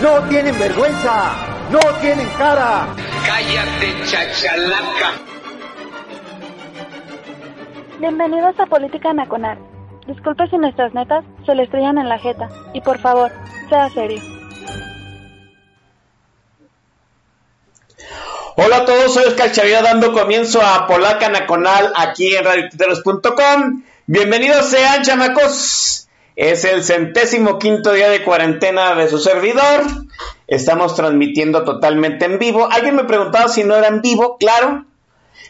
¡No tienen vergüenza! ¡No tienen cara! Cállate, chachalaca. Bienvenidos a Política Nacional. Disculpe si nuestras netas se le estrellan en la jeta. Y por favor, sea serio. Hola a todos, soy Oscar Chavira dando comienzo a Polaca Nacional aquí en radiotiteros.com. Bienvenidos sean, chamacos. Es el centésimo quinto día de cuarentena de su servidor. Estamos transmitiendo totalmente en vivo. Alguien me preguntaba si no era en vivo. Claro.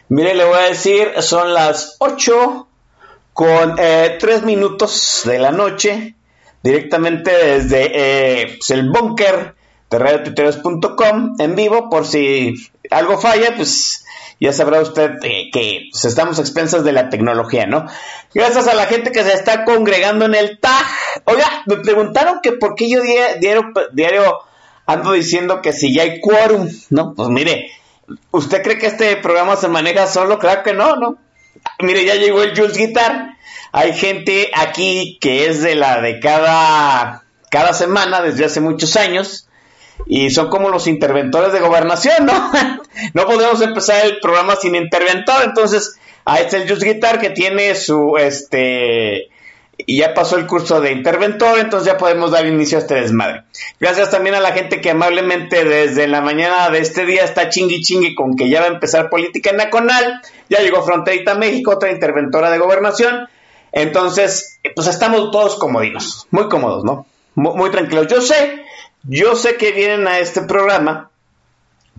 Mire, le voy a decir, son las 8 con eh, 3 minutos de la noche. Directamente desde eh, el búnker de radiotuiteros.com en vivo. Por si algo falla, pues ya sabrá usted eh, que pues, estamos a expensas de la tecnología, ¿no? Gracias a la gente que se está congregando en el TAG. Oiga, me preguntaron que por qué yo diario, diario ando diciendo que si ya hay quórum, ¿no? Pues mire, ¿usted cree que este programa se maneja solo? Claro que no, ¿no? Mire, ya llegó el Jules Guitar. Hay gente aquí que es de la de cada, cada semana desde hace muchos años y son como los interventores de gobernación, ¿no? no podemos empezar el programa sin interventor, entonces ahí está el Just Guitar que tiene su, este, y ya pasó el curso de interventor, entonces ya podemos dar inicio a este desmadre. Gracias también a la gente que amablemente desde la mañana de este día está chingui chingui con que ya va a empezar política nacional, ya llegó Fronterita México, otra interventora de gobernación, entonces, pues estamos todos comodinos, muy cómodos, ¿no? Muy tranquilos. Yo sé yo sé que vienen a este programa,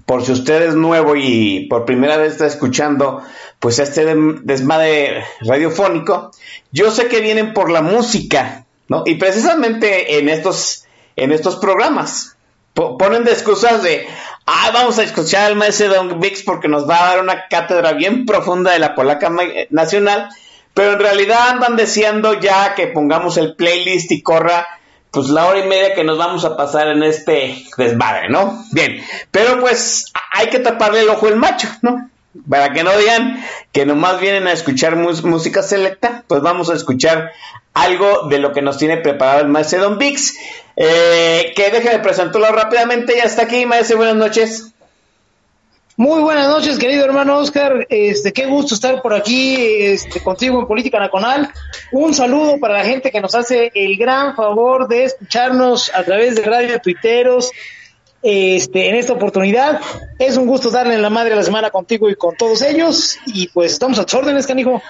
por si usted es nuevo y por primera vez está escuchando pues este desmadre radiofónico, yo sé que vienen por la música, ¿no? Y precisamente en estos, en estos programas ponen de excusas de, ah, vamos a escuchar al maestro Don Vix porque nos va a dar una cátedra bien profunda de la polaca nacional, pero en realidad andan deseando ya que pongamos el playlist y corra pues la hora y media que nos vamos a pasar en este desmadre, ¿no? Bien, pero pues hay que taparle el ojo al macho, ¿no? Para que no digan que nomás vienen a escuchar música selecta, pues vamos a escuchar algo de lo que nos tiene preparado el maestro Don Vix. Eh, que déjeme presentarlo rápidamente, ya está aquí, maestro, buenas noches. Muy buenas noches, querido hermano Oscar. Este, qué gusto estar por aquí este, contigo en Política Nacional. Un saludo para la gente que nos hace el gran favor de escucharnos a través de Radio Tuiteros. Este, en esta oportunidad es un gusto darle la madre a la semana contigo y con todos ellos. Y pues estamos a tus órdenes, canijo.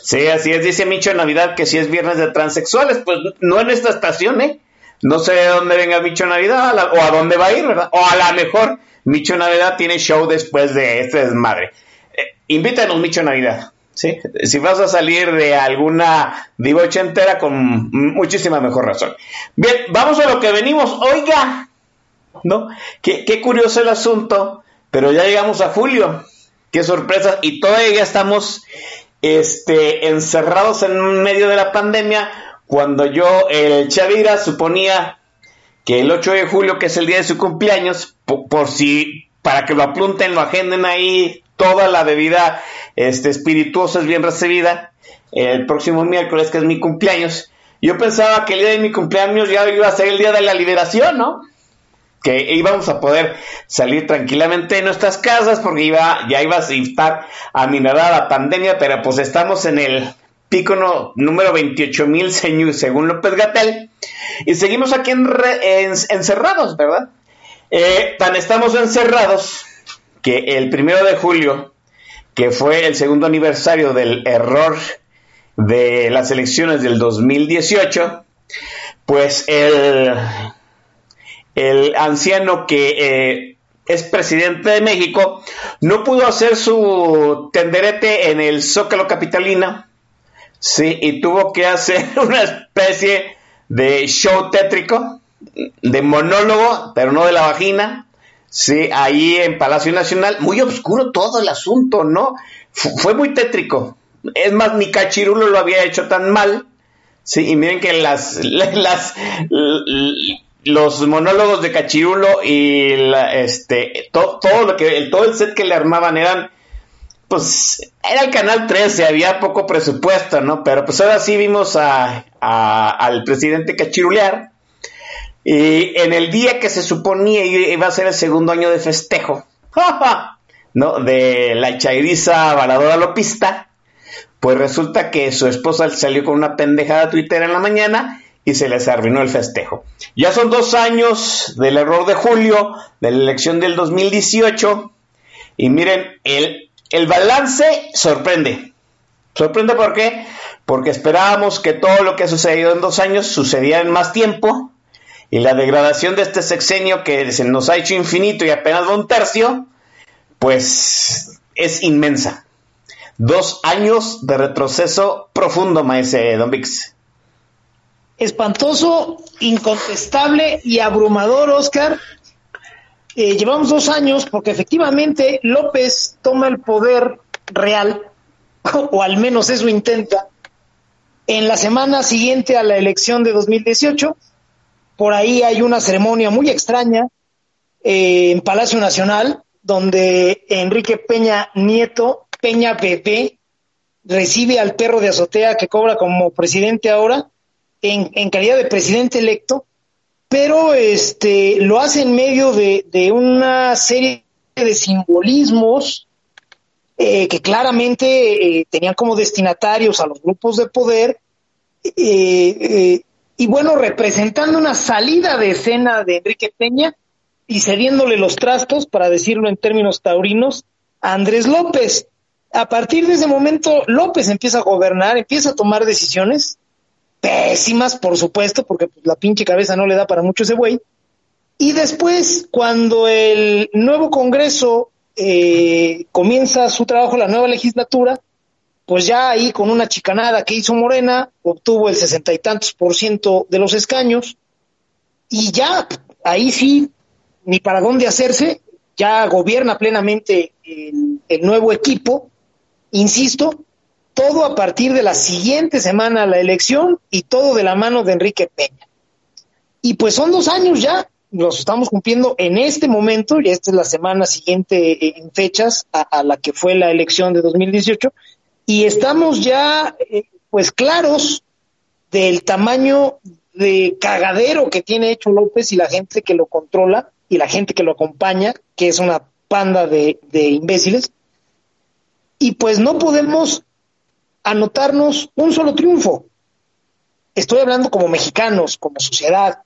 Sí, así es, dice Micho en Navidad que si es viernes de transexuales, pues no en esta estación, ¿eh? No sé de dónde venga Micho Navidad o a dónde va a ir, ¿verdad? O a lo mejor Micho Navidad tiene show después de este desmadre. Eh, invítanos, Micho Navidad. ¿sí? Si vas a salir de alguna diva ochentera, con muchísima mejor razón. Bien, vamos a lo que venimos. Oiga, ¿no? Qué, qué curioso el asunto, pero ya llegamos a julio. Qué sorpresa. Y todavía estamos este, encerrados en medio de la pandemia, cuando yo, el Chavira, suponía que el 8 de julio, que es el día de su cumpleaños, por, si, para que lo apunten, lo agenden ahí, toda la bebida este, espirituosa es bien recibida, el próximo miércoles, que es mi cumpleaños, yo pensaba que el día de mi cumpleaños ya iba a ser el día de la liberación, ¿no? Que íbamos a poder salir tranquilamente de nuestras casas porque iba, ya iba a estar aminorada la pandemia, pero pues estamos en el pico número 28.000 según López Gatel. Y seguimos aquí encerrados, ¿verdad? Eh, tan estamos encerrados que el primero de julio, que fue el segundo aniversario del error de las elecciones del 2018, pues el, el anciano que eh, es presidente de México no pudo hacer su tenderete en el Zócalo Capitalina Sí, y tuvo que hacer una especie de show tétrico, de monólogo, pero no de la vagina. Sí, ahí en Palacio Nacional, muy oscuro todo el asunto, ¿no? fue muy tétrico. Es más, ni Cachirulo lo había hecho tan mal. Sí, y miren que las, las, los monólogos de Cachirulo y este todo, lo que todo el set que le armaban eran pues era el canal 13, había poco presupuesto, ¿no? Pero pues ahora sí vimos al presidente cachirulear. Y en el día que se suponía iba a ser el segundo año de festejo, ¿no? De la chairiza varadora lopista, pues resulta que su esposa salió con una pendejada Twitter en la mañana y se les arruinó el festejo. Ya son dos años del error de julio, de la elección del 2018, y miren, el, el balance sorprende. ¿Sorprende por qué? Porque esperábamos que todo lo que ha sucedido en dos años sucediera en más tiempo, y la degradación de este sexenio que se nos ha hecho infinito y apenas va un tercio, pues es inmensa. Dos años de retroceso profundo, maese Don Vix espantoso, incontestable y abrumador, Oscar. Eh, llevamos dos años porque efectivamente López toma el poder real, o al menos eso intenta, en la semana siguiente a la elección de 2018. Por ahí hay una ceremonia muy extraña eh, en Palacio Nacional, donde Enrique Peña Nieto, Peña Bebé, recibe al perro de azotea que cobra como presidente ahora en, calidad de presidente electo, pero este lo hace en medio de, una serie de simbolismos eh, que claramente eh, tenían como destinatarios a los grupos de poder eh, y bueno, representando una salida de escena de Enrique Peña y cediéndole los trastos, para decirlo en términos taurinos, a Andrés López. A partir de ese momento, López empieza a gobernar, empieza a tomar decisiones, pésimas, por supuesto, porque pues, la pinche cabeza no le da para mucho ese güey. Y después, cuando el nuevo Congreso eh, comienza su trabajo, la nueva legislatura, pues ya ahí con una chicanada que hizo Morena, obtuvo el sesenta y tantos por ciento de los escaños, y ya ahí sí, ni para dónde hacerse, ya gobierna plenamente el nuevo equipo, insisto, todo a partir de la siguiente semana la elección y todo de la mano de Enrique Peña. Y pues son dos años ya, los estamos cumpliendo en este momento, y esta es la semana siguiente eh, en fechas a, la que fue la elección de 2018, y estamos ya eh, pues claros del tamaño de cagadero que tiene hecho López y la gente que lo controla y la gente que lo acompaña, que es una panda de imbéciles. Y pues no podemos anotarnos un solo triunfo. Estoy hablando como mexicanos, como sociedad,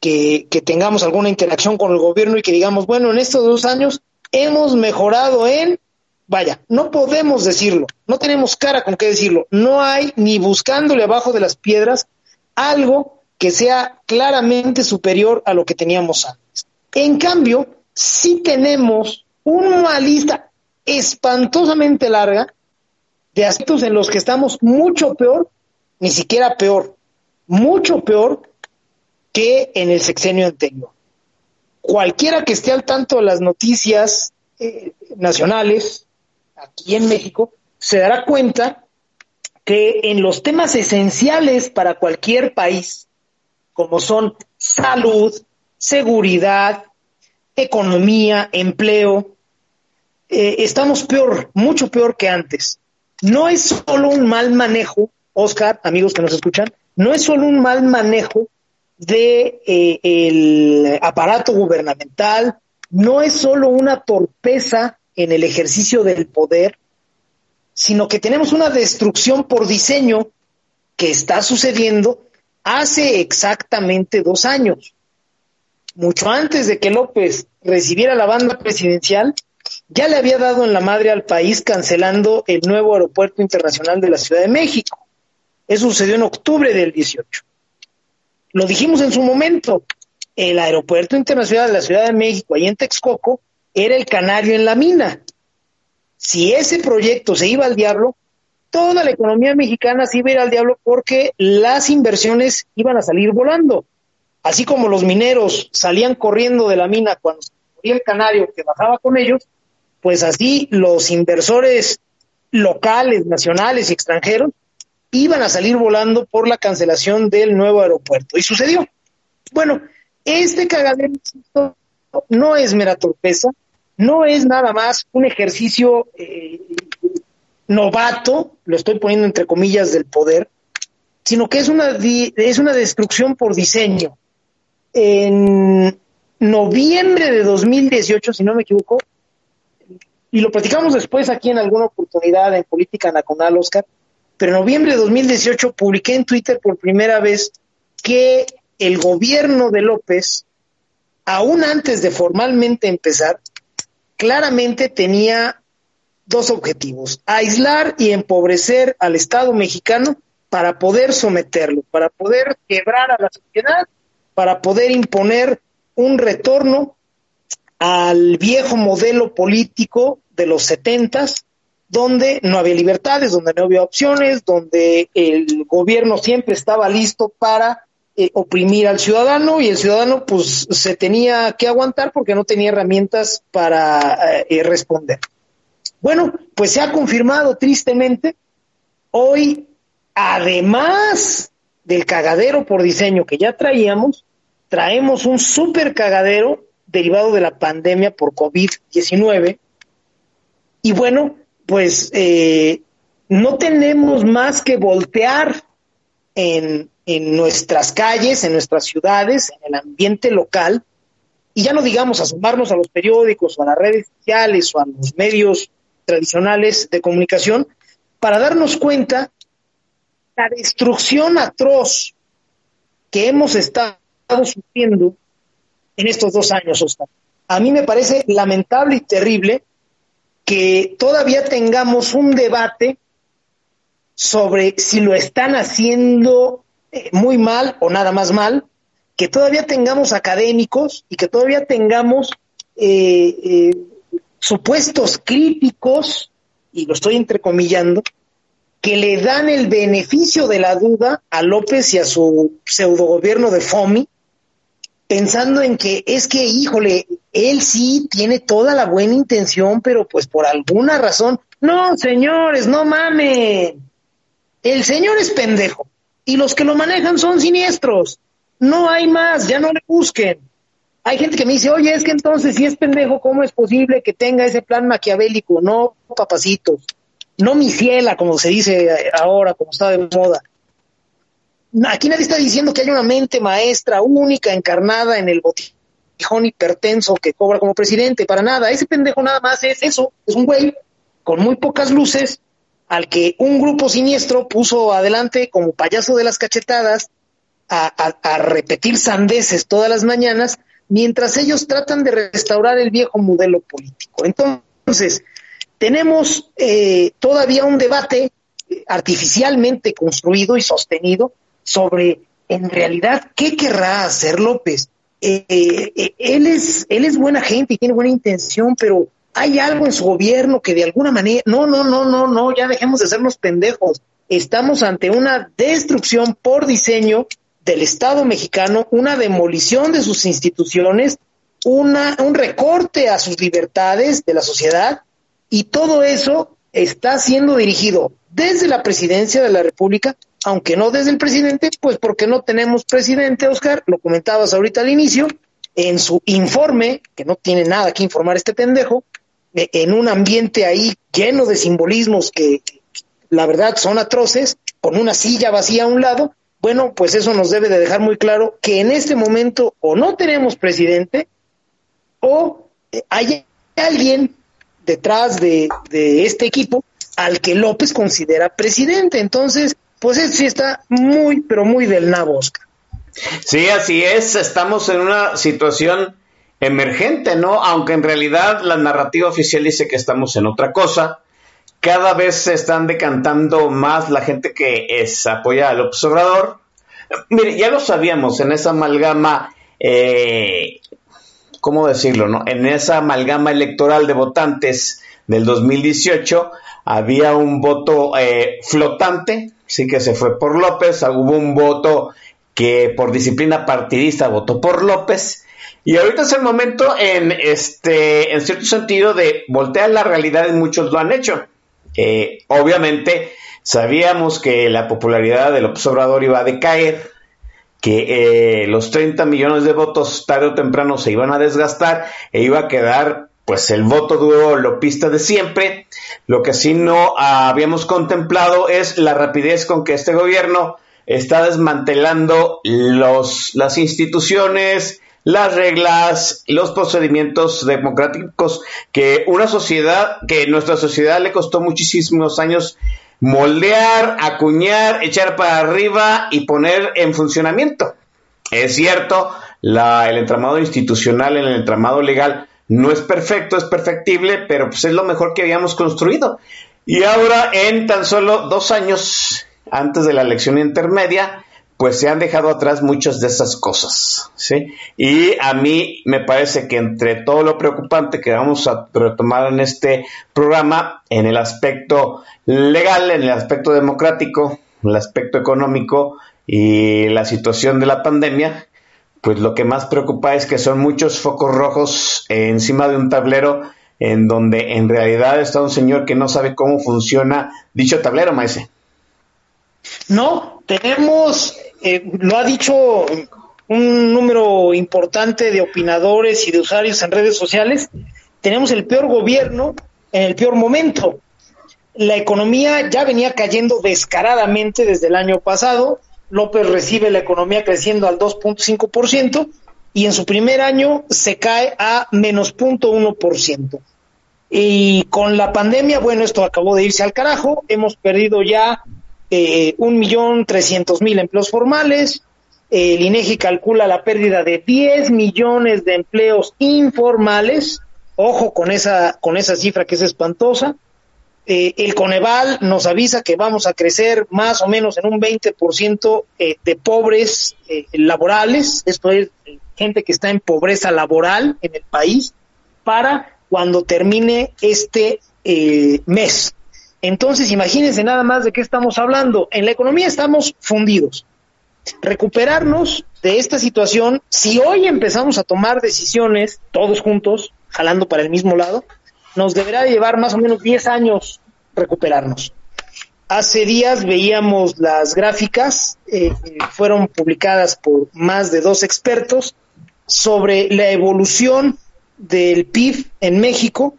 que, tengamos alguna interacción con el gobierno y que digamos, bueno, en estos dos años hemos mejorado en, vaya, no podemos decirlo, no tenemos cara con qué decirlo, no hay ni buscándole abajo de las piedras algo que sea claramente superior a lo que teníamos antes. En cambio, sí tenemos una lista espantosamente larga de aspectos en los que estamos mucho peor, ni siquiera peor, mucho peor que en el sexenio anterior. Cualquiera que esté al tanto de las noticias eh, nacionales aquí en México se dará cuenta que en los temas esenciales para cualquier país, como son salud, seguridad, economía, empleo, eh, estamos peor, mucho peor que antes no es solo un mal manejo, Oscar, amigos que nos escuchan, no es solo un mal manejo de eh, el aparato gubernamental, no es solo una torpeza en el ejercicio del poder, sino que tenemos una destrucción por diseño que está sucediendo hace exactamente dos años. Mucho antes de que López recibiera la banda presidencial, ya le había dado en la madre al país cancelando el nuevo aeropuerto internacional de la Ciudad de México. Eso sucedió en octubre del 18. Lo dijimos en su momento, el aeropuerto internacional de la Ciudad de México, ahí en Texcoco, era el canario en la mina. Si ese proyecto se iba al diablo, toda la economía mexicana se iba a ir al diablo porque las inversiones iban a salir volando. así como los mineros salían corriendo de la mina cuando se moría el canario que bajaba con ellos, pues así los inversores locales, nacionales y extranjeros iban a salir volando por la cancelación del nuevo aeropuerto. Y sucedió. Bueno, este cagadero no es mera torpeza, no es nada más un ejercicio eh, novato, lo estoy poniendo entre comillas, del poder, sino que es una, es una destrucción por diseño. En noviembre de 2018, si no me equivoco, y lo platicamos después aquí en alguna oportunidad en Política Nacional, Oscar, pero en noviembre de 2018 publiqué en Twitter por primera vez que el gobierno de López, aún antes de formalmente empezar, claramente tenía dos objetivos, aislar y empobrecer al Estado mexicano para poder someterlo, para poder quebrar a la sociedad, para poder imponer un retorno al viejo modelo político de los setentas, donde no había libertades, donde no había opciones, donde el gobierno siempre estaba listo para eh, oprimir al ciudadano y el ciudadano pues se tenía que aguantar porque no tenía herramientas para eh, responder. Bueno, pues se ha confirmado tristemente, hoy, además del cagadero por diseño que ya traíamos, traemos un super cagadero derivado de la pandemia por COVID-19. Y bueno, pues eh, no tenemos más que voltear en, en nuestras calles, en nuestras ciudades, en el ambiente local, y ya no digamos asomarnos a los periódicos o a las redes sociales o a los medios tradicionales de comunicación, para darnos cuenta la destrucción atroz que hemos estado sufriendo en estos dos años, Oscar. A mí me parece lamentable y terrible que todavía tengamos un debate sobre si lo están haciendo eh, muy mal o nada más mal, que todavía tengamos académicos y que todavía tengamos eh, eh, supuestos críticos, y lo estoy entrecomillando, que le dan el beneficio de la duda a López y a su pseudogobierno de FOMI, pensando en que es que, híjole, él sí tiene toda la buena intención, pero pues por alguna razón, no, señores, no mames. El señor es pendejo y los que lo manejan son siniestros. No hay más, ya no le busquen. Hay gente que me dice, oye, es que entonces si es pendejo, ¿cómo es posible que tenga ese plan maquiavélico? No, papacitos. No mi ciela, como se dice ahora, como está de moda. Aquí nadie está diciendo que hay una mente maestra única encarnada en el botijón hipertenso que cobra como presidente, para nada. Ese pendejo nada más es eso, es un güey con muy pocas luces al que un grupo siniestro puso adelante como payaso de las cachetadas a, repetir sandeces todas las mañanas, mientras ellos tratan de restaurar el viejo modelo político. Entonces, tenemos eh, todavía un debate artificialmente construido y sostenido sobre en realidad qué querrá hacer López. Eh, eh, él, es, él es buena gente y tiene buena intención, pero hay algo en su gobierno que de alguna manera, no, no, no, no, no, ya dejemos de sernos pendejos. Estamos ante una destrucción por diseño del Estado mexicano, una demolición de sus instituciones, una, un recorte a sus libertades de la sociedad y todo eso está siendo dirigido desde la presidencia de la República aunque no desde el presidente, pues porque no tenemos presidente, Oscar, lo comentabas ahorita al inicio, en su informe, que no tiene nada que informar este pendejo, eh, en un ambiente ahí lleno de simbolismos que la verdad son atroces, con una silla vacía a un lado, bueno, pues eso nos debe de dejar muy claro que en este momento o no tenemos presidente o eh, hay alguien detrás de, de este equipo al que López considera presidente. Entonces, pues sí está muy, pero muy del nabo, Oscar. Sí, así es, estamos en una situación emergente, ¿no? Aunque en realidad la narrativa oficial dice que estamos en otra cosa. Cada vez se están decantando más la gente que es, apoya al observador. Mire, ya lo sabíamos en esa amalgama, eh, ¿cómo decirlo, no? En esa amalgama electoral de votantes del 2018 había un voto eh, flotante, sí que se fue por López, hubo un voto que por disciplina partidista votó por López. Y ahorita es el momento en este, en cierto sentido, de voltear la realidad y muchos lo han hecho. Eh, obviamente, sabíamos que la popularidad de López Obrador iba a decaer, que eh, los 30 millones de votos tarde o temprano se iban a desgastar e iba a quedar pues el voto duro lopista de siempre. Lo que sí no habíamos contemplado es la rapidez con que este gobierno está desmantelando los, las instituciones, las reglas, los procedimientos democráticos que una sociedad, que nuestra sociedad le costó muchísimos años moldear, acuñar, echar para arriba y poner en funcionamiento. Es cierto, la, el entramado institucional, el entramado legal no es perfecto, es perfectible, pero pues es lo mejor que habíamos construido. Y ahora, en tan solo dos años antes de la elección intermedia, pues se han dejado atrás muchas de esas cosas, ¿sí? Y a mí me parece que entre todo lo preocupante que vamos a retomar en este programa, en el aspecto legal, en el aspecto democrático, en el aspecto económico y la situación de la pandemia, pues lo que más preocupa es que son muchos focos rojos encima de un tablero en donde en realidad está un señor que no sabe cómo funciona dicho tablero, maese. No, tenemos eh, lo ha dicho un número importante de opinadores y de usuarios en redes sociales, tenemos el peor gobierno en el peor momento. La economía ya venía cayendo descaradamente desde el año pasado. López recibe la economía creciendo al 2.5% y en su primer año se cae a menos 0.1%. Y con la pandemia, bueno, esto acabó de irse al carajo. Hemos perdido ya eh, un millón trescientos mil empleos formales. El INEGI calcula la pérdida de 10 millones de empleos informales. Ojo con esa, con esa cifra que es espantosa. Eh, el Coneval nos avisa que vamos a crecer más o menos en un 20% eh, de pobres eh, laborales, esto es gente que está en pobreza laboral en el país, para cuando termine este mes. Entonces, imagínense nada más de qué estamos hablando. En la economía estamos fundidos. Recuperarnos de esta situación, si hoy empezamos a tomar decisiones todos juntos, jalando para el mismo lado, nos deberá llevar más o menos 10 años recuperarnos. Hace días veíamos las gráficas, eh, fueron publicadas por más de dos expertos sobre la evolución del PIB en México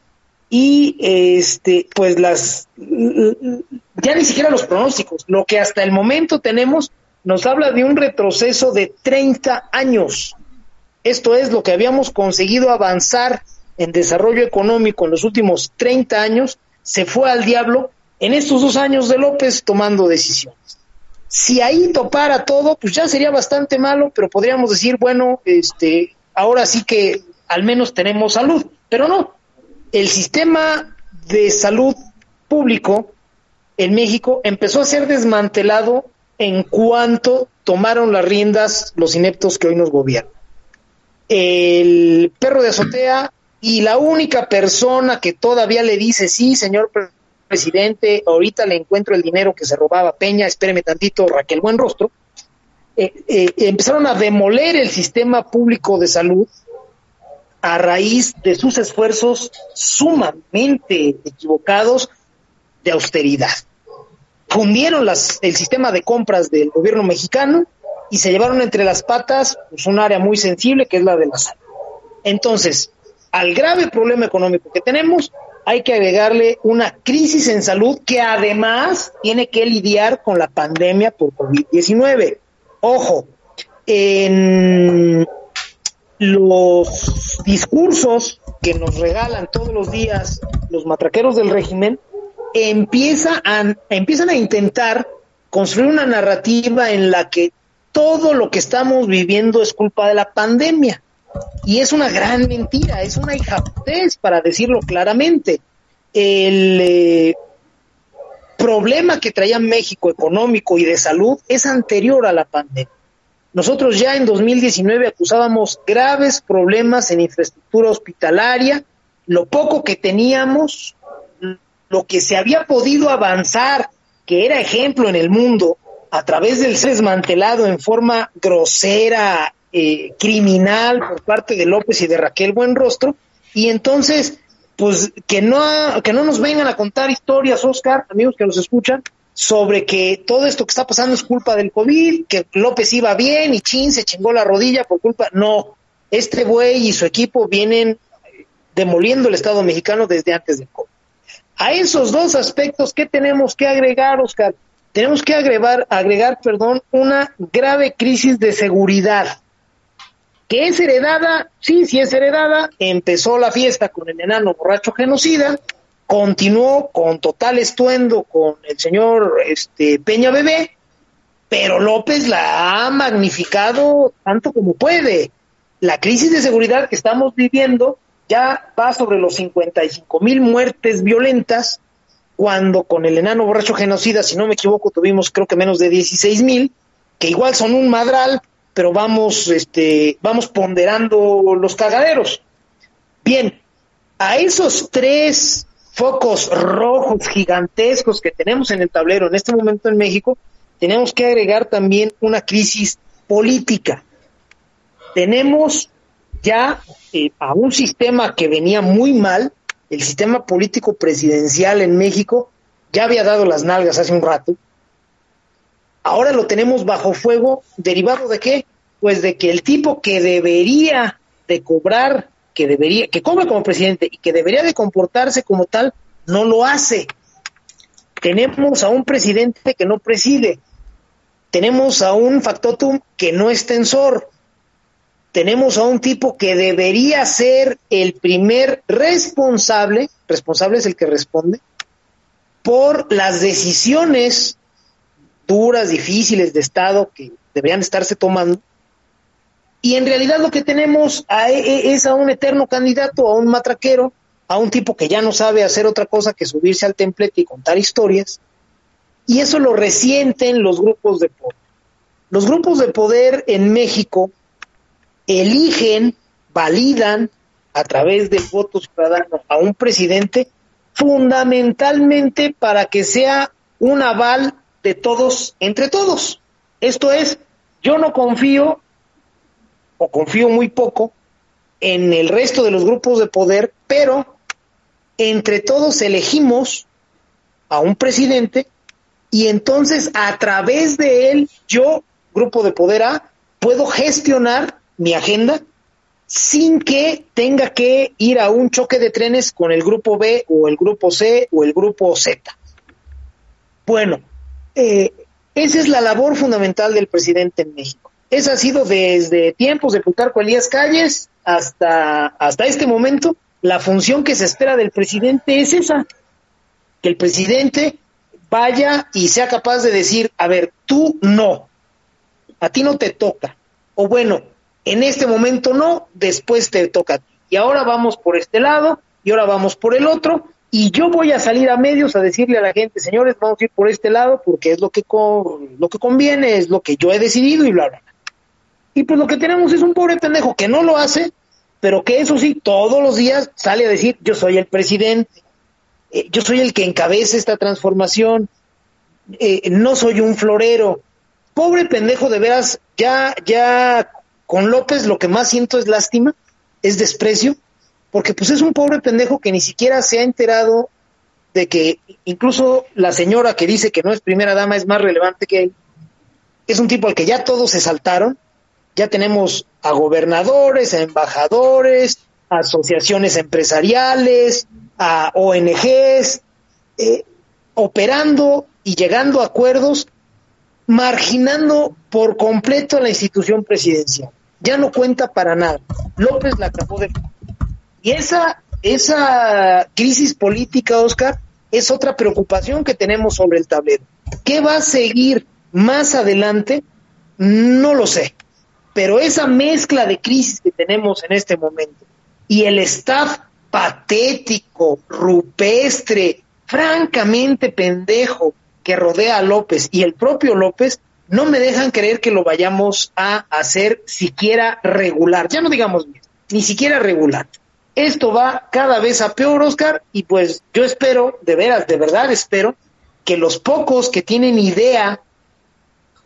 y este pues las ya ni siquiera los pronósticos, lo que hasta el momento tenemos nos habla de un retroceso de 30 años. Esto es lo que habíamos conseguido avanzar en desarrollo económico en los últimos 30 años, se fue al diablo en estos dos años de López tomando decisiones. Si ahí topara todo, pues ya sería bastante malo, pero podríamos decir, bueno, este, ahora sí que al menos tenemos salud, pero no, el sistema de salud público en México empezó a ser desmantelado en cuanto tomaron las riendas los ineptos que hoy nos gobiernan. El perro de azotea y la única persona que todavía le dice, sí, señor presidente, ahorita le encuentro el dinero que se robaba Peña, espéreme tantito, Raquel Buenrostro, eh, eh, empezaron a demoler el sistema público de salud a raíz de sus esfuerzos sumamente equivocados de austeridad. Fundieron el sistema de compras del gobierno mexicano y se llevaron entre las patas pues, un área muy sensible que es la de la salud. Entonces, al grave problema económico que tenemos, hay que agregarle una crisis en salud que además tiene que lidiar con la pandemia por COVID-19. Ojo, en los discursos que nos regalan todos los días los matraqueros del régimen empiezan a intentar construir una narrativa en la que todo lo que estamos viviendo es culpa de la pandemia. Y es una gran mentira, es una hijaptez, para decirlo claramente. El eh, problema que traía México económico y de salud es anterior a la pandemia. Nosotros ya en 2019 acusábamos graves problemas en infraestructura hospitalaria, lo poco que teníamos, lo que se había podido avanzar, que era ejemplo en el mundo, a través del desmantelado en forma grosera, eh, criminal por parte de López y de Raquel Buenrostro, y entonces, pues que no, que no nos vengan a contar historias, Oscar, amigos que nos escuchan, sobre que todo esto que está pasando es culpa del COVID, que López iba bien y Chin se chingó la rodilla por culpa. No, este buey y su equipo vienen demoliendo el Estado mexicano desde antes del COVID. A esos dos aspectos, ¿qué tenemos que agregar, Oscar? Tenemos que agregar, agregar perdón, una grave crisis de seguridad. ¿Que es heredada? Sí, sí es heredada. Empezó la fiesta con el enano borracho genocida, continuó con total estuendo con el señor este, Peña Bebé, pero López la ha magnificado tanto como puede. La crisis de seguridad que estamos viviendo ya va sobre los 55 mil muertes violentas, cuando con el enano borracho genocida, si no me equivoco, tuvimos creo que menos de 16 mil, que igual son un madral, pero vamos, este, vamos ponderando los cagaderos. Bien, a esos tres focos rojos gigantescos que tenemos en el tablero en este momento en México, tenemos que agregar también una crisis política. Tenemos ya eh, a un sistema que venía muy mal, el sistema político presidencial en México ya había dado las nalgas hace un rato. Ahora lo tenemos bajo fuego, derivado de qué? Pues de que el tipo que debería de cobrar que debería, que cobra como presidente y que debería de comportarse como tal, no lo hace. Tenemos a un presidente que no preside. Tenemos a un factotum que no es tensor. Tenemos a un tipo que debería ser el primer responsable, responsable es el que responde, por las decisiones duras, difíciles de Estado que deberían estarse tomando y en realidad lo que tenemos e, e, es a un eterno candidato, a un matraquero, a un tipo que ya no sabe hacer otra cosa que subirse al templete y contar historias. Y eso lo resienten los grupos de poder. Los grupos de poder en México eligen, validan a través del voto ciudadano a un presidente fundamentalmente para que sea un aval de todos entre todos. Esto es, yo no confío o confío muy poco en el resto de los grupos de poder, pero entre todos elegimos a un presidente y entonces a través de él yo, grupo de poder A, puedo gestionar mi agenda sin que tenga que ir a un choque de trenes con el grupo B o el grupo C o el grupo Z. Bueno, eh, esa es la labor fundamental del presidente en México. Esa ha sido desde tiempos de Plutarco Elías Calles hasta, hasta este momento. La función que se espera del presidente es esa, que el presidente vaya y sea capaz de decir, a ver, tú no, a ti no te toca, o bueno, en este momento no, después te toca a ti. Y ahora vamos por este lado y ahora vamos por el otro, y yo voy a salir a medios a decirle a la gente, señores, vamos a ir por este lado porque es lo que, lo que conviene, es lo que yo he decidido y bla, bla. Y pues lo que tenemos es un pobre pendejo que no lo hace, pero que eso sí, todos los días sale a decir, yo soy el presidente, eh, yo soy el que encabeza esta transformación, eh, no soy un florero. Pobre pendejo, de veras, ya, ya con López lo que más siento es lástima, es desprecio, porque pues es un pobre pendejo que ni siquiera se ha enterado de que incluso la señora que dice que no es primera dama es más relevante que él. Es un tipo al que ya todos se saltaron, ya tenemos a gobernadores, a embajadores, a asociaciones empresariales, a ONGs, eh, operando y llegando a acuerdos, marginando por completo a la institución presidencial. Ya no cuenta para nada. López la acabó de... Y esa, esa crisis política, Oscar, es otra preocupación que tenemos sobre el tablero. ¿Qué va a seguir más adelante? No lo sé pero esa mezcla de crisis que tenemos en este momento y el staff patético, rupestre, francamente pendejo que rodea a López y el propio López no me dejan creer que lo vayamos a hacer siquiera regular, ya no digamos bien, ni siquiera regular. Esto va cada vez a peor, Oscar, y pues yo espero, de veras, de verdad espero, que los pocos que tienen idea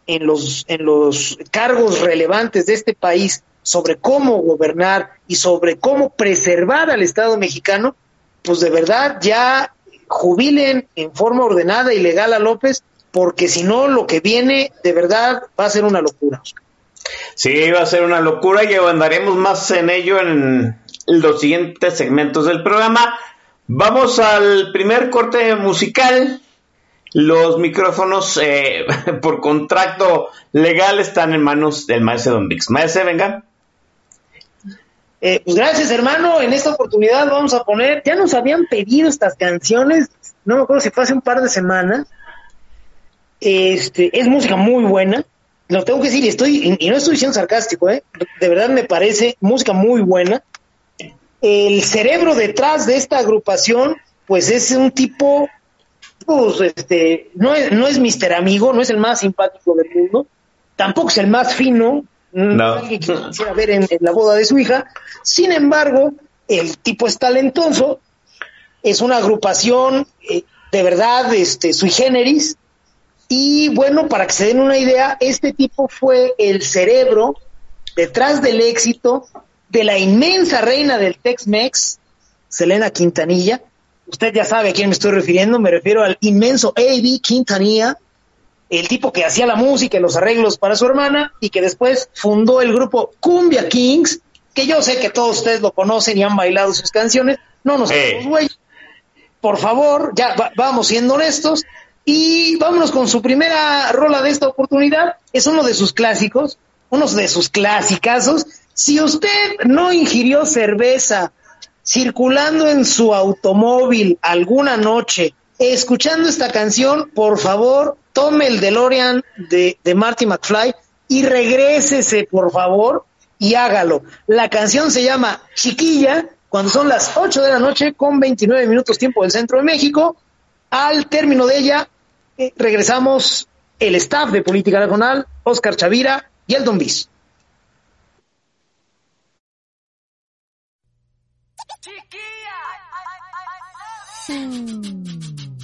en los, en los cargos relevantes de este país sobre cómo gobernar y sobre cómo preservar al Estado mexicano, pues de verdad ya jubilen en forma ordenada y legal a López, porque si no, lo que viene de verdad va a ser una locura. Sí, va a ser una locura y andaremos más en ello en los siguientes segmentos del programa. Vamos al primer corte musical. Los micrófonos eh, por contrato legal están en manos del maestro Don Vix. Maestro, venga. Eh, pues gracias, hermano. En esta oportunidad vamos a poner, ya nos habían pedido estas canciones, no me acuerdo si fue hace un par de semanas. Este, es música muy buena. Lo tengo que decir, estoy, y no estoy siendo sarcástico, ¿eh? de verdad me parece música muy buena. El cerebro detrás de esta agrupación, pues es un tipo, pues, este, no es, no es Mister Amigo, no es el más simpático del mundo, tampoco es el más fino, no. que quisiera ver en, la boda de su hija. Sin embargo, el tipo es talentoso, es una agrupación eh, de verdad este, sui generis. Y bueno, para que se den una idea, este tipo fue el cerebro detrás del éxito de la inmensa reina del Tex-Mex, Selena Quintanilla. Usted ya sabe a quién me estoy refiriendo, me refiero al inmenso A.B. Quintanilla, el tipo que hacía la música y los arreglos para su hermana y que después fundó el grupo Cumbia Kings, que yo sé que todos ustedes lo conocen y han bailado sus canciones, no nos güey. Por favor, ya vamos siendo honestos y vámonos con su primera rola de esta oportunidad. Es uno de sus clásicos, uno de sus clasicazos. Si usted no ingirió cerveza circulando en su automóvil alguna noche, escuchando esta canción, por favor, tome el DeLorean de, Marty McFly y regrésese, por favor, y hágalo. La canción se llama Chiquilla, cuando son las 8 de la noche con 29 minutos tiempo del centro de México. Al término de ella, eh, regresamos el staff de Política Nacional, Oscar Chavira y el Don Bis. Me dicen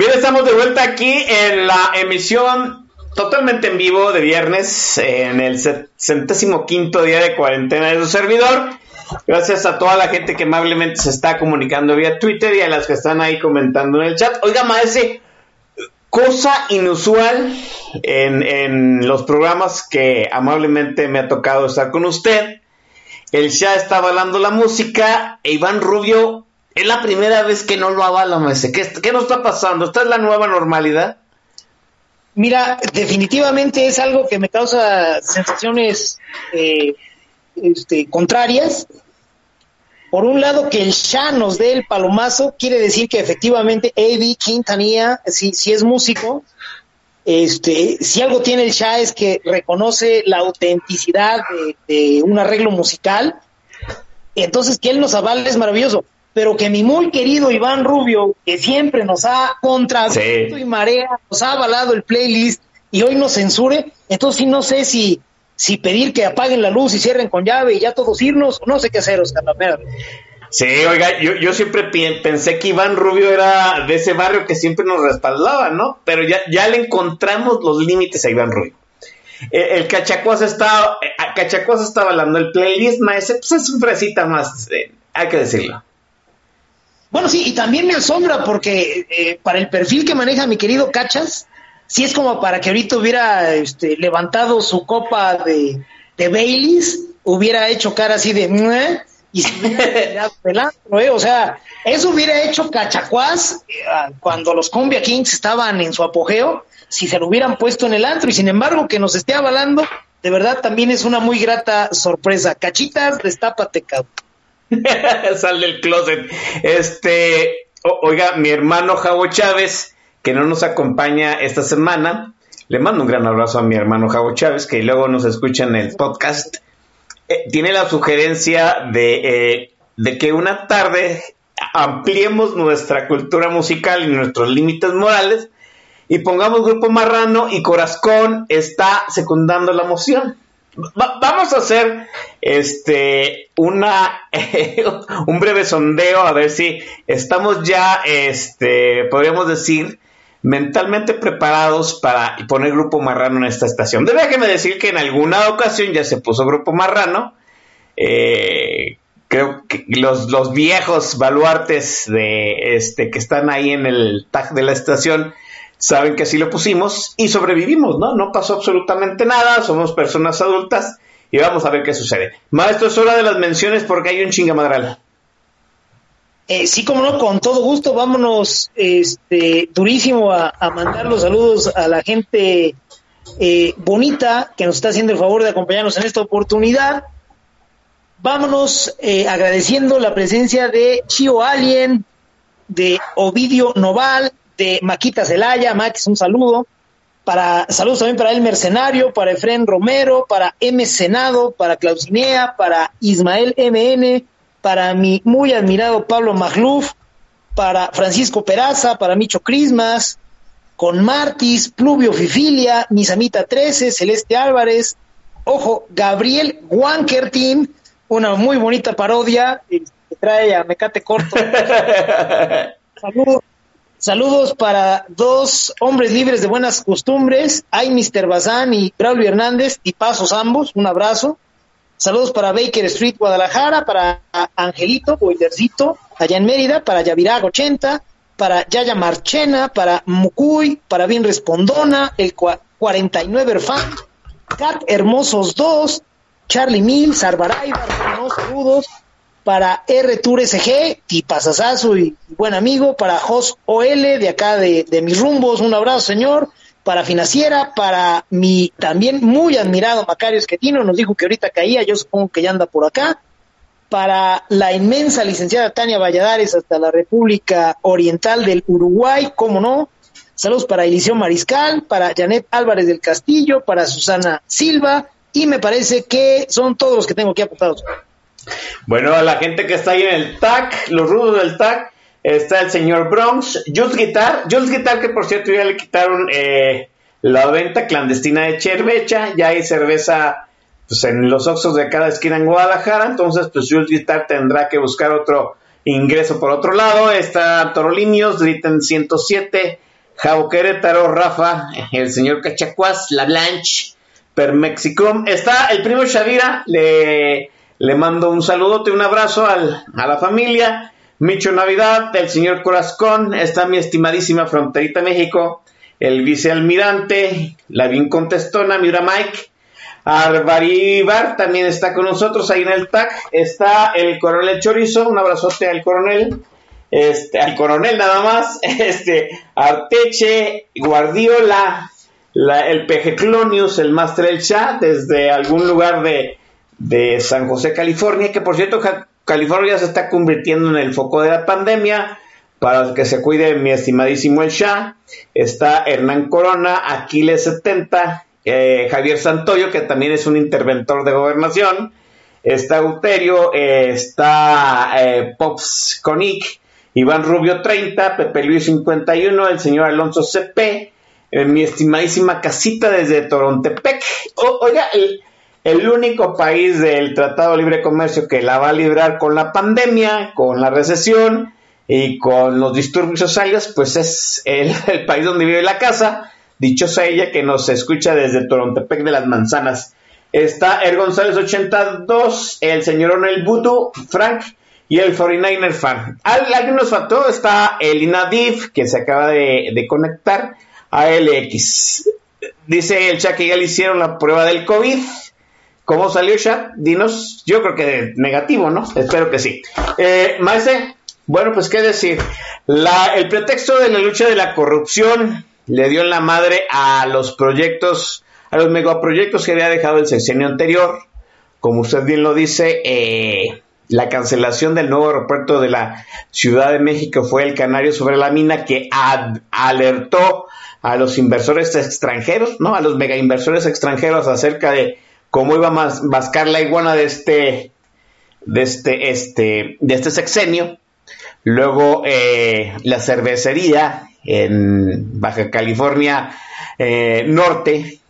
Bien, estamos de vuelta aquí en la emisión totalmente en vivo de viernes, en el centésimo quinto día de cuarentena de su servidor. Gracias a toda la gente que amablemente se está comunicando vía Twitter y a las que están ahí comentando en el chat. Oiga, maese, cosa inusual en, los programas que amablemente me ha tocado estar con usted. El Shah está avalando la música e Iván Rubio es la primera vez que no lo avala, maese. ¿Qué, ¿Qué nos está pasando? ¿Esta es la nueva normalidad? Mira, definitivamente es algo que me causa sensaciones eh, este, contrarias. Por un lado, que el Shah nos dé el palomazo, quiere decir que efectivamente A.B. Quintanilla, si, si es músico, este, si algo tiene el Shah es que reconoce la autenticidad de, de un arreglo musical. Entonces, que él nos avale es maravilloso pero que mi muy querido Iván Rubio, que siempre nos ha contra y marea, nos ha avalado el playlist y hoy nos censure, entonces sí no sé si, si pedir que apaguen la luz y cierren con llave y ya todos irnos, no sé qué hacer, Oscar, la Sí, oiga, yo, yo siempre pensé que Iván Rubio era de ese barrio que siempre nos respaldaba, ¿no? Pero ya, ya le encontramos los límites a Iván Rubio. Eh, el Cachacuas está, eh, Cachacuas está avalando el playlist, maese, pues es un fresita más, eh, hay que decirlo. Bueno, sí, y también me asombra porque eh, para el perfil que maneja mi querido Cachas, sí es como para que ahorita hubiera este, levantado su copa de, de Baileys, hubiera hecho cara así de y se hubiera tirado ¿eh? O sea, eso hubiera hecho Cachacuás eh, cuando los Cumbia Kings estaban en su apogeo, si se lo hubieran puesto en el antro, y sin embargo que nos esté avalando, de verdad también es una muy grata sorpresa. Cachitas, destápate, cabrón. Sal del closet. Este, oiga, mi hermano Javo Chávez, que no nos acompaña esta semana, le mando un gran abrazo a mi hermano Javo Chávez, que luego nos escucha en el podcast. Eh, tiene la sugerencia de, eh, de que una tarde ampliemos nuestra cultura musical y nuestros límites morales y pongamos Grupo Marrano y Corazón está secundando la moción vamos a hacer este una un breve sondeo a ver si estamos ya este podríamos decir mentalmente preparados para poner grupo marrano en esta estación. Déjeme decir que en alguna ocasión ya se puso grupo marrano. Eh, creo que los, los viejos baluartes de este que están ahí en el tag de la estación saben que así lo pusimos y sobrevivimos, ¿no? No pasó absolutamente nada, somos personas adultas y vamos a ver qué sucede. Maestro, es hora de las menciones porque hay un chingamadral. Eh, sí, como no, con todo gusto, vámonos este, durísimo a, mandar los saludos a la gente eh, bonita que nos está haciendo el favor de acompañarnos en esta oportunidad. Vámonos eh, agradeciendo la presencia de Chio Alien, de Ovidio Noval, de Maquita Zelaya, Max, un saludo. Para, saludos también para el Mercenario, para Efren Romero, para M. Senado, para Clausinea, para Ismael MN, para mi muy admirado Pablo Magluf, para Francisco Peraza, para Micho Crismas, con Martis, Pluvio Fifilia, Misamita 13, Celeste Álvarez, ojo, Gabriel Wankertin, una muy bonita parodia eh, que trae a Mecate Corto. Saludos Saludos para dos hombres libres de buenas costumbres, hay Mr. Bazán y Braulio Hernández, y pasos ambos, un abrazo. Saludos para Baker Street, Guadalajara, para Angelito, Boilercito, allá en Mérida, para Yavirag 80, para Yaya Marchena, para Mucuy, para Bien Respondona, el 49 Fan, Cat Hermosos 2, Charlie Mills, Arbaraiba, saludos, para R Tour SG, tipazazazo y buen amigo, para Jos OL de acá de, de mis rumbos, un abrazo señor, para Financiera, para mi también muy admirado Macario Esquetino, nos dijo que ahorita caía, yo supongo que ya anda por acá, para la inmensa licenciada Tania Valladares hasta la República Oriental del Uruguay, cómo no, saludos para Eliseo Mariscal, para Janet Álvarez del Castillo, para Susana Silva, y me parece que son todos los que tengo aquí apuntados. Bueno, a la gente que está ahí en el TAC, los rudos del TAC, está el señor Bronx, Jules Guitar, Jules Guitar que por cierto ya le quitaron eh, la venta clandestina de Chervecha, ya hay cerveza pues en los oxos de cada esquina en Guadalajara, entonces pues Jules Guitar tendrá que buscar otro ingreso por otro lado. Está Torolimios, Dritten 107, Javo Querétaro, Rafa, el señor Cachacuas, La Blanche, Permexicom. Está el primo Shavira, le, le mando un saludote, un abrazo al, a la familia. Micho Navidad, el señor Corazcón, está mi estimadísima Fronterita México, el vicealmirante, la bien contestona, Miura Mike, Arbaribar también está con nosotros ahí en el TAC, está el coronel Chorizo, un abrazote al coronel, este, al coronel nada más, este, Arteche, Guardiola, el Peje Clonius, el Master El Cha, desde algún lugar de, de San José, California, que por cierto California se está convirtiendo en el foco de la pandemia. Para que se cuide mi estimadísimo el Shah, está Hernán Corona, Aquiles 70, eh, Javier Santoyo, que también es un interventor de gobernación, está Uterio, eh, está eh, Pops Conic, Iván Rubio 30, Pepe Luis 51, el señor Alonso CP, mi estimadísima casita desde Torontepec. oiga, el, el único país del Tratado de Libre Comercio que la va a librar con la pandemia, con la recesión y con los disturbios sociales, pues es el, país donde vive la casa. Dichosa ella que nos escucha desde Torontepec de las Manzanas. Está el González 82, el señor Onel Butu, Frank y el 49er fan. Alguien nos faltó, está el Inadif que se acaba de, conectar a LX. Dice el que ya le hicieron la prueba del COVID ¿Cómo salió ya? Dinos, yo creo que negativo, ¿no? Espero que sí. Eh, Maese, bueno, pues qué decir. el pretexto de la lucha de la corrupción le dio la madre a los proyectos, a los megaproyectos que había dejado el sexenio anterior. Como usted bien lo dice, eh, la cancelación del nuevo aeropuerto de la Ciudad de México fue el canario sobre la mina que alertó a los inversores extranjeros, ¿no? A los mega inversores extranjeros acerca de cómo iba a mascar la iguana de este, de este, este, de este sexenio. Luego eh, la cervecería en Baja California eh, Norte,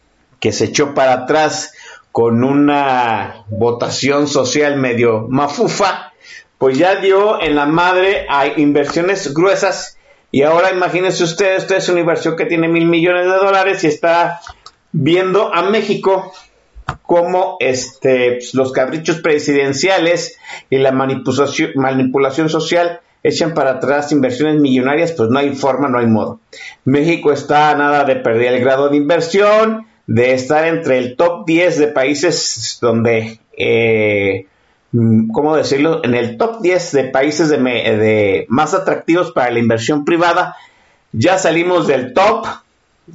que se echó para atrás con una votación social medio mafufa, pues ya dio en la madre a inversiones gruesas y ahora imagínense ustedes, esto es una inversión que tiene mil millones de dólares y está viendo a México como este, los caprichos presidenciales y la manipulación, social echan para atrás inversiones millonarias, pues no hay forma, no hay modo. México está a nada de perder el grado de inversión, de estar entre el top 10 de países donde, eh, ¿cómo decirlo? En el top 10 de países de más atractivos para la inversión privada. Ya salimos del top,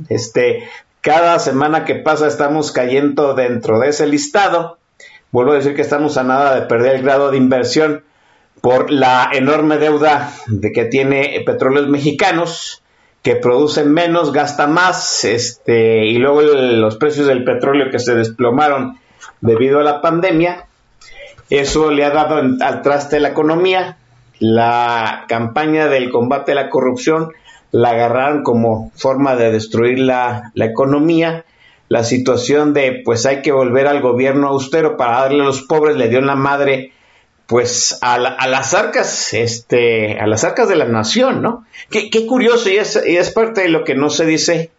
este, cada semana que pasa estamos cayendo dentro de ese listado. Vuelvo a decir que estamos a nada de perder el grado de inversión por la enorme deuda de que tiene petróleos mexicanos, que producen menos, gasta más, este, y luego los precios del petróleo que se desplomaron debido a la pandemia. Eso le ha dado al traste la economía. La campaña del combate a la corrupción la agarraron como forma de destruir la, economía. La situación de pues hay que volver al gobierno austero para darle a los pobres le dio en la madre pues a, las arcas, este, a las arcas de la nación, ¿no? Qué, curioso y es, y es, parte de lo que no se dice,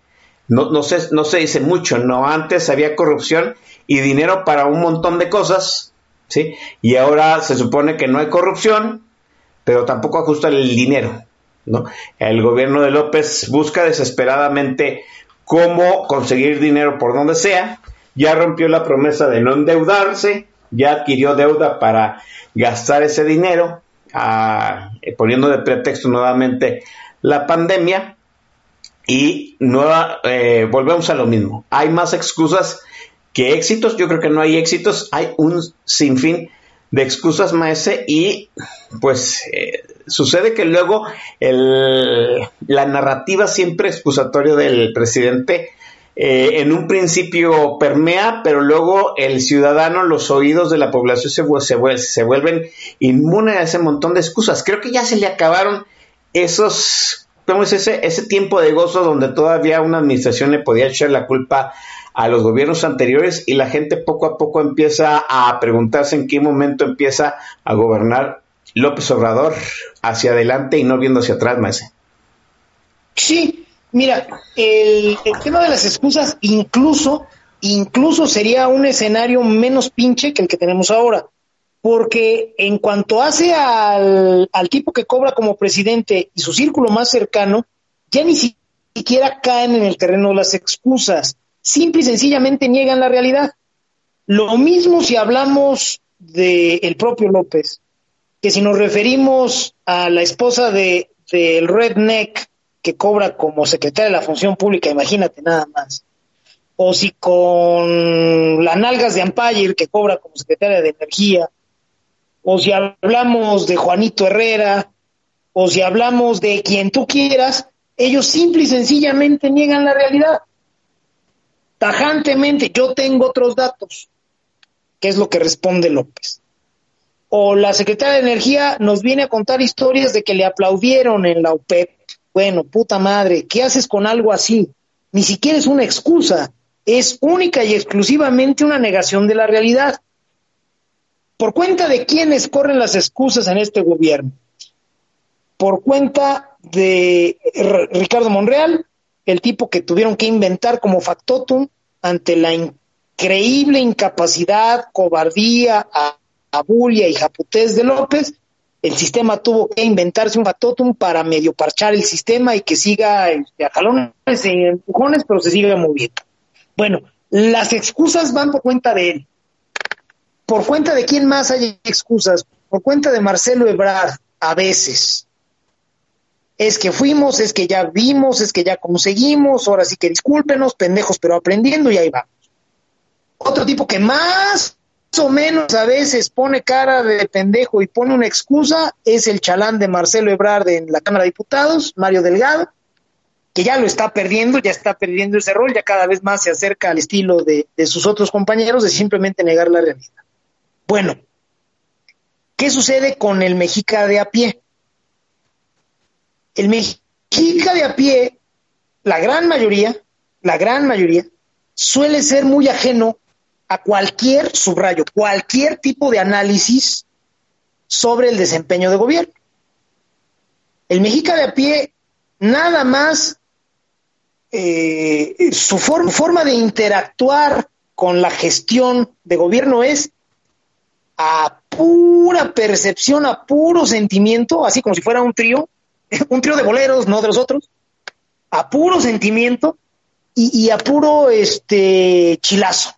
no, no, se, no se dice mucho, ¿no? Antes había corrupción y dinero para un montón de cosas, ¿sí? Y ahora se supone que no hay corrupción, pero tampoco ajusta el dinero. El gobierno de López busca desesperadamente cómo conseguir dinero por donde sea, ya rompió la promesa de no endeudarse, ya adquirió deuda para gastar ese dinero, ah, poniendo de pretexto nuevamente la pandemia. Y eh, volvemos a lo mismo. Hay más excusas que éxitos, yo creo que no hay éxitos, hay un sinfín de excusas maese y pues eh, sucede que luego la narrativa siempre excusatoria del presidente eh, en un principio permea, pero luego el ciudadano, los oídos de la población se, se, vuelven inmunes a ese montón de excusas. Creo que ya se le acabaron esos, ¿cómo es ese, ese tiempo de gozo donde todavía una administración le podía echar la culpa a los gobiernos anteriores y la gente poco a poco empieza a preguntarse en qué momento empieza a gobernar López Obrador hacia adelante y no viendo hacia atrás, maese. Sí, mira, el, tema de las excusas incluso, incluso sería un escenario menos pinche que el que tenemos ahora porque en cuanto hace al, al, tipo que cobra como presidente y su círculo más cercano, ya ni siquiera caen en el terreno de las excusas, simple y sencillamente niegan la realidad. Lo mismo si hablamos del el propio López, que si nos referimos a la esposa de del redneck que cobra como secretaria de la función pública, imagínate nada más. O si con las nalgas de Ampire que cobra como secretaria de energía, o si hablamos de Juanito Herrera, o si hablamos de quien tú quieras, ellos simple y sencillamente niegan la realidad. Tajantemente, yo tengo otros datos, que es lo que responde López. O la secretaria de Energía nos viene a contar historias de que le aplaudieron en la UPEP. Bueno, puta madre, ¿qué haces con algo así? Ni siquiera es una excusa, es única y exclusivamente una negación de la realidad. ¿Por cuenta de quiénes corren las excusas en este gobierno? Por cuenta de Ricardo Monreal, el tipo que tuvieron que inventar como factotum ante la increíble incapacidad, cobardía, abulia y japutés de López, el sistema tuvo que inventarse un factotum para medio parchar el sistema y que siga a jalones y empujones, pero se siga moviendo. Bueno, las excusas van por cuenta de él por cuenta de quién más hay excusas, por cuenta de Marcelo Ebrard, a veces. Es que fuimos, es que ya vimos, es que ya conseguimos, ahora sí que discúlpenos, pendejos, pero aprendiendo y ahí vamos. Otro tipo que más o menos a veces pone cara de pendejo y pone una excusa es el chalán de Marcelo Ebrard en la Cámara de Diputados, Mario Delgado, que ya lo está perdiendo, ya está perdiendo ese rol, ya cada vez más se acerca al estilo de, sus otros compañeros de simplemente negar la realidad. Bueno, ¿qué sucede con el mexica de a pie? El mexica de a pie, la gran mayoría, la gran mayoría, suele ser muy ajeno a cualquier subrayo, cualquier tipo de análisis sobre el desempeño de gobierno. El mexica de a pie nada más eh, su forma de interactuar con la gestión de gobierno es a pura percepción, a puro sentimiento, así como si fuera un trío, un trío de boleros, no de los otros, a puro sentimiento y, y a puro este chilazo.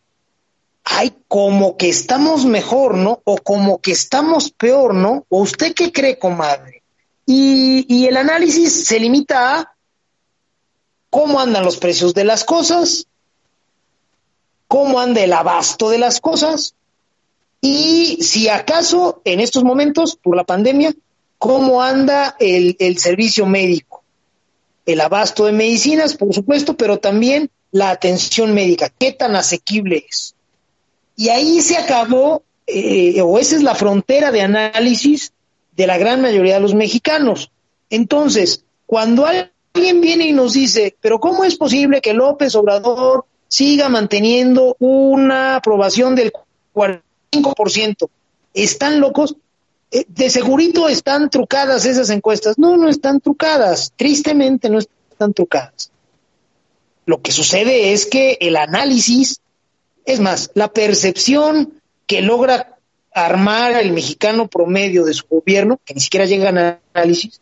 Ay, como que estamos mejor, ¿no? O como que estamos peor, ¿no? ¿O usted qué cree, comadre? Y, y el análisis se limita a cómo andan los precios de las cosas, cómo anda el abasto de las cosas, y si acaso en estos momentos, por la pandemia, ¿cómo anda el, servicio médico? El abasto de medicinas, por supuesto, pero también la atención médica, qué tan asequible es. Y ahí se acabó, eh, o esa es la frontera de análisis de la gran mayoría de los mexicanos. Entonces, cuando alguien viene y nos dice, pero ¿cómo es posible que López Obrador siga manteniendo una aprobación del 40? 5%. ¿Están locos? Eh, de segurito están trucadas esas encuestas. No, no están trucadas. Tristemente no están trucadas. Lo que sucede es que el análisis, es más, la percepción que logra armar el mexicano promedio de su gobierno, que ni siquiera llega a análisis,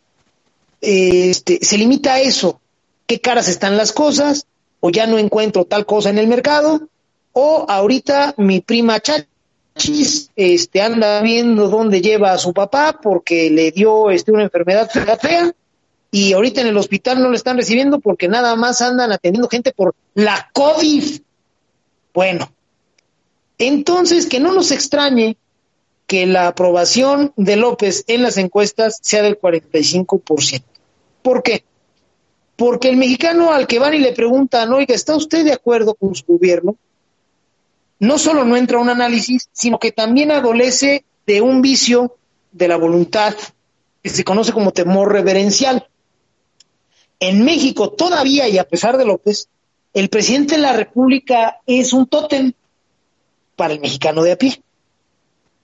este, se limita a eso. ¿Qué caras están las cosas? O ya no encuentro tal cosa en el mercado, o ahorita mi prima Chacha este, anda viendo dónde lleva a su papá porque le dio este, una enfermedad fea, y ahorita en el hospital no le están recibiendo porque nada más andan atendiendo gente por la COVID. Bueno, entonces que no nos extrañe que la aprobación de López en las encuestas sea del 45%. ¿Por qué? Porque el mexicano al que van y le preguntan, oiga, ¿está usted de acuerdo con su gobierno? No solo no entra un análisis, sino que también adolece de un vicio de la voluntad que se conoce como temor reverencial. En México todavía, y a pesar de López, el presidente de la República es un tótem para el mexicano de a pie.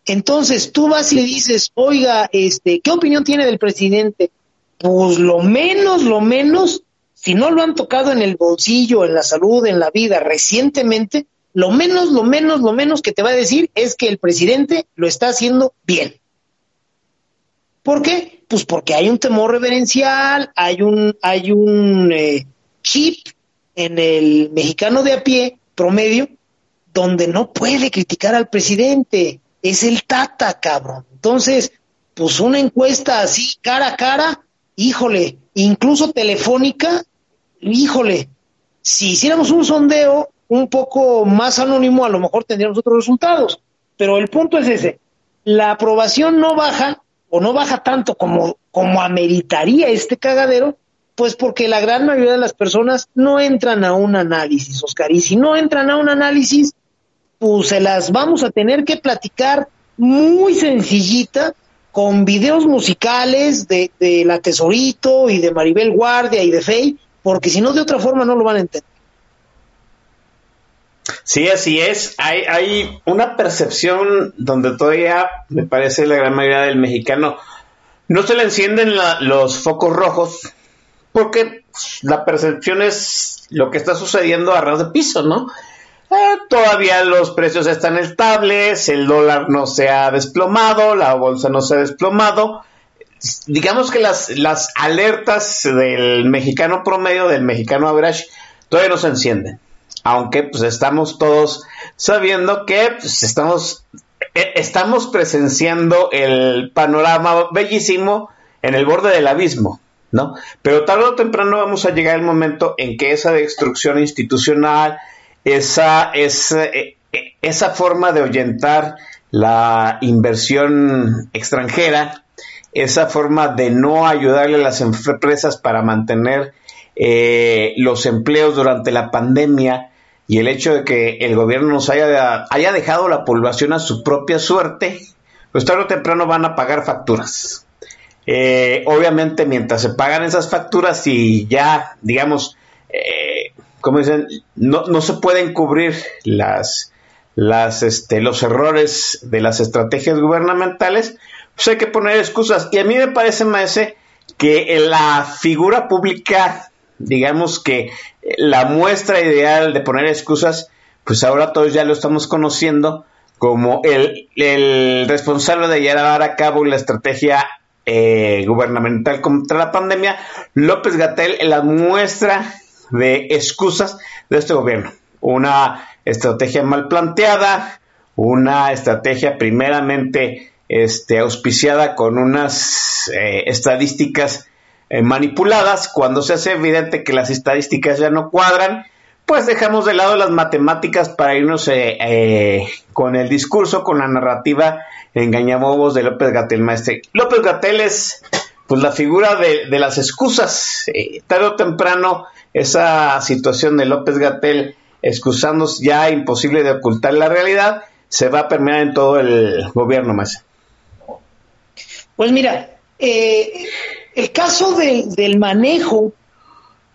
Entonces tú vas y le dices, oiga, este, ¿qué opinión tiene del presidente? Pues lo menos, lo menos, si no lo han tocado en el bolsillo, en la salud, en la vida recientemente, lo menos, lo menos, lo menos que te va a decir es que el presidente lo está haciendo bien. ¿Por qué? Pues porque hay un temor reverencial, hay un, hay un eh, chip en el mexicano de a pie promedio donde no puede criticar al presidente. Es el tata, cabrón. Entonces, pues una encuesta así, cara a cara, híjole, incluso telefónica, híjole, si hiciéramos un sondeo un poco más anónimo, a lo mejor tendríamos otros resultados. Pero el punto es ese, la aprobación no baja o no baja tanto como, como ameritaría este cagadero, pues porque la gran mayoría de las personas no entran a un análisis, Oscar, y si no entran a un análisis, pues se las vamos a tener que platicar muy sencillita, con videos musicales de, de La Tesorito y de Maribel Guardia y de Fey, porque si no, de otra forma no lo van a entender. Sí, así es. Hay, hay una percepción donde todavía, me parece, la gran mayoría del mexicano no se le encienden los focos rojos porque la percepción es lo que está sucediendo a ras de piso, ¿no? Eh, todavía los precios están estables, el dólar no se ha desplomado, la bolsa no se ha desplomado. Digamos que las, las alertas del mexicano promedio, del mexicano average, todavía no se encienden aunque pues estamos todos sabiendo que pues, estamos, eh, estamos presenciando el panorama bellísimo en el borde del abismo, ¿no? Pero tarde o temprano vamos a llegar el momento en que esa destrucción institucional, esa, esa, eh, eh, esa forma de ahuyentar la inversión extranjera, esa forma de no ayudarle a las empresas para mantener los empleos durante la pandemia, y el hecho de que el gobierno nos haya, haya dejado la población a su propia suerte, pues tarde o temprano van a pagar facturas. Eh, obviamente, mientras se pagan esas facturas y ya, digamos, eh, como dicen, no, no, se pueden cubrir las, las, este, los errores de las estrategias gubernamentales, pues hay que poner excusas. Y a mí me parece, Maese, que la figura pública digamos que la muestra ideal de poner excusas, pues ahora todos ya lo estamos conociendo como el, el responsable de llevar a cabo la estrategia eh, gubernamental contra la pandemia, López Gatel, la muestra de excusas de este gobierno. Una estrategia mal planteada, una estrategia primeramente este, auspiciada con unas eh, estadísticas eh, manipuladas, cuando se hace evidente que las estadísticas ya no cuadran, pues dejamos de lado las matemáticas para irnos eh, eh, con el discurso, con la narrativa engañabobos de López Gatel Maestre. López Gatel es pues la figura de, las excusas. tarde o temprano esa situación de López Gatel excusándose ya imposible de ocultar la realidad se va a permear en todo el gobierno más. Pues mira, eh, el caso del manejo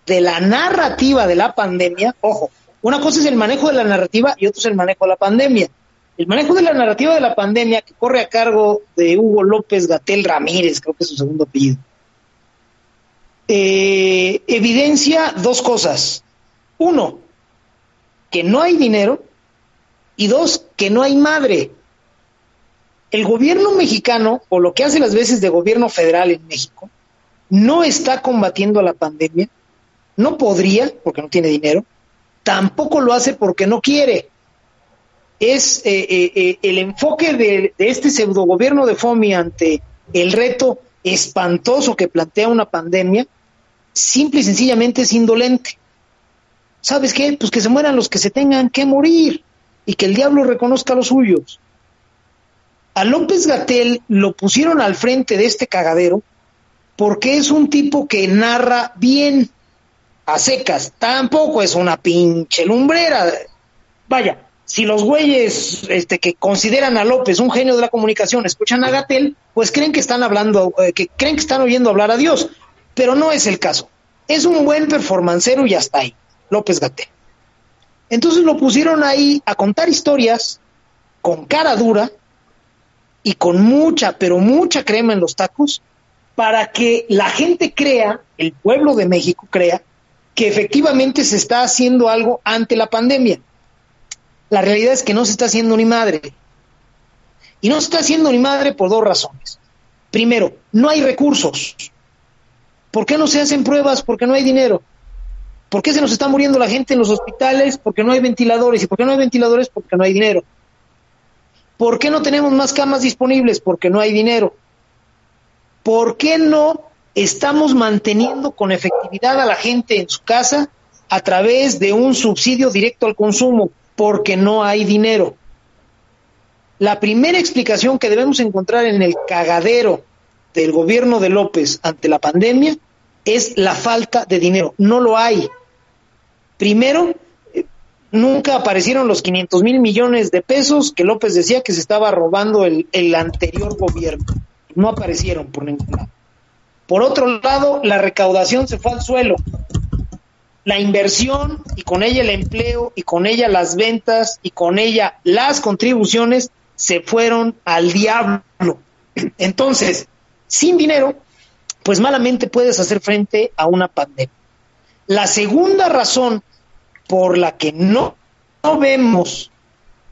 de la narrativa de la pandemia, ojo, una cosa es el manejo de la narrativa y otra es el manejo de la pandemia. El manejo de la narrativa de la pandemia que corre a cargo de Hugo López Gatel Ramírez, creo que es su segundo apellido, eh, evidencia dos cosas. Uno, que no hay dinero y dos, que no hay madre. El gobierno mexicano, o lo que hace las veces de gobierno federal en México, no está combatiendo la pandemia, no podría porque no tiene dinero, tampoco lo hace porque no quiere. Es eh, eh, eh, el enfoque de, este pseudo gobierno de FOMI ante el reto espantoso que plantea una pandemia, simple y sencillamente es indolente. ¿Sabes qué? Pues que se mueran los que se tengan que morir y que el diablo reconozca los suyos. A López Gatel lo pusieron al frente de este cagadero porque es un tipo que narra bien a secas, tampoco es una pinche lumbrera. Vaya, si los güeyes este, que consideran a López un genio de la comunicación escuchan a Gatel, pues creen que están hablando, eh, que creen que están oyendo hablar a Dios, pero no es el caso. Es un buen performancero y hasta ahí, López Gatel. Entonces lo pusieron ahí a contar historias con cara dura, y con mucha, pero mucha crema en los tacos para que la gente crea, el pueblo de México crea, que efectivamente se está haciendo algo ante la pandemia. La realidad es que no se está haciendo ni madre. Y no se está haciendo ni madre por dos razones. Primero, no hay recursos. ¿Por qué no se hacen pruebas? Porque no hay dinero. ¿Por qué se nos está muriendo la gente en los hospitales? Porque no hay ventiladores. ¿Y por qué no hay ventiladores? Porque no hay dinero. ¿Por qué no tenemos más camas disponibles? Porque no hay dinero. ¿Por qué no estamos manteniendo con efectividad a la gente en su casa a través de un subsidio directo al consumo? Porque no hay dinero. La primera explicación que debemos encontrar en el cagadero del gobierno de López ante la pandemia es la falta de dinero. No lo hay. Primero, eh, nunca aparecieron los 500 mil millones de pesos que López decía que se estaba robando el, el anterior gobierno. No aparecieron por ningún lado. Por otro lado, la recaudación se fue al suelo. La inversión y con ella el empleo y con ella las ventas y con ella las contribuciones se fueron al diablo. Entonces, sin dinero, pues malamente puedes hacer frente a una pandemia. La segunda razón por la que no, vemos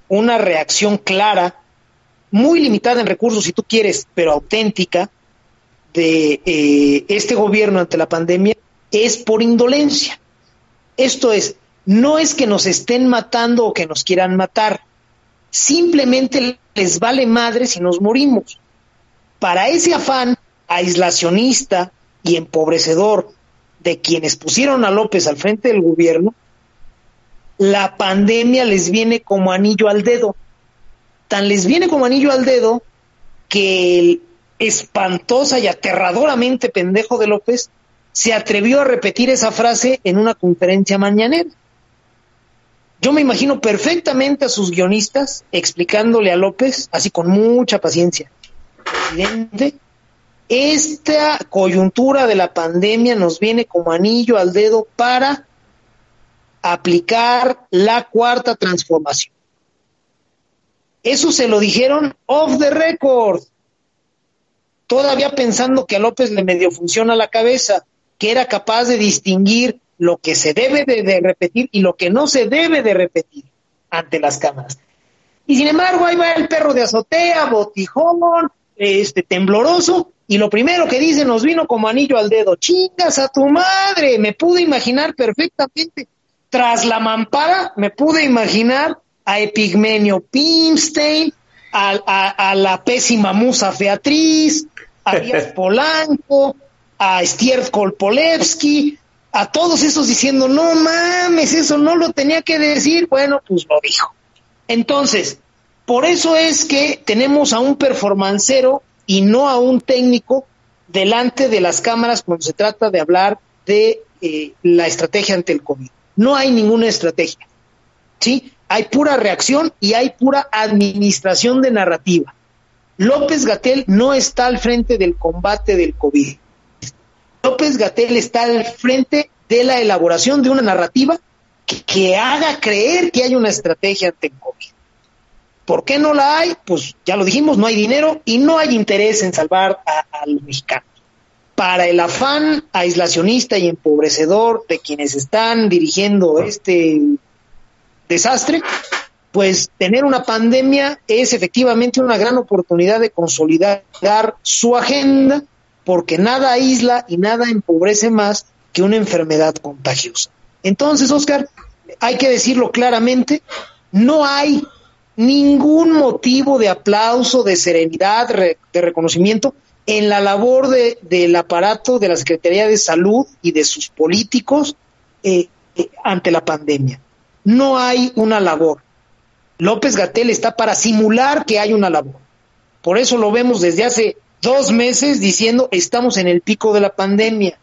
una reacción clara, muy limitada en recursos si tú quieres, pero auténtica, de eh, este gobierno ante la pandemia, es por indolencia. Esto es, no es que nos estén matando o que nos quieran matar, simplemente les vale madre si nos morimos. Para ese afán aislacionista y empobrecedor de quienes pusieron a López al frente del gobierno, la pandemia les viene como anillo al dedo. Tan les viene como anillo al dedo que el espantosa y aterradoramente pendejo de López se atrevió a repetir esa frase en una conferencia mañanera. Yo me imagino perfectamente a sus guionistas explicándole a López, así con mucha paciencia, presidente, esta coyuntura de la pandemia nos viene como anillo al dedo para aplicar la cuarta transformación. Eso se lo dijeron off the record, todavía pensando que a López le medio funciona la cabeza, que era capaz de distinguir lo que se debe de, repetir y lo que no se debe de repetir ante las cámaras. Y sin embargo, ahí va el perro de azotea, botijón, este tembloroso, y lo primero que dice nos vino como anillo al dedo, chingas a tu madre, me pude imaginar perfectamente. Tras la mampara, me pude imaginar a Epigmenio Pimstein, a, la pésima musa Beatriz, a Díaz Polanco, a Stier Kolpolevsky, a todos esos diciendo, no mames, eso no lo tenía que decir, bueno, pues lo dijo. Entonces, por eso es que tenemos a un performancero y no a un técnico delante de las cámaras cuando se trata de hablar de eh, la estrategia ante el COVID. No hay ninguna estrategia, ¿sí? Hay pura reacción y hay pura administración de narrativa. López Gatel no está al frente del combate del COVID. López Gatel está al frente de la elaboración de una narrativa que, haga creer que hay una estrategia ante el COVID. ¿Por qué no la hay? Pues ya lo dijimos, no hay dinero y no hay interés en salvar a, los mexicanos. Para el afán aislacionista y empobrecedor de quienes están dirigiendo este desastre, pues tener una pandemia es efectivamente una gran oportunidad de consolidar su agenda porque nada aísla y nada empobrece más que una enfermedad contagiosa. Entonces, Oscar, hay que decirlo claramente, no hay ningún motivo de aplauso, de serenidad, de reconocimiento en la labor de, del aparato de la Secretaría de Salud y de sus políticos eh, eh, ante la pandemia. No hay una labor. López Gatel está para simular que hay una labor. Por eso lo vemos desde hace dos meses diciendo estamos en el pico de la pandemia.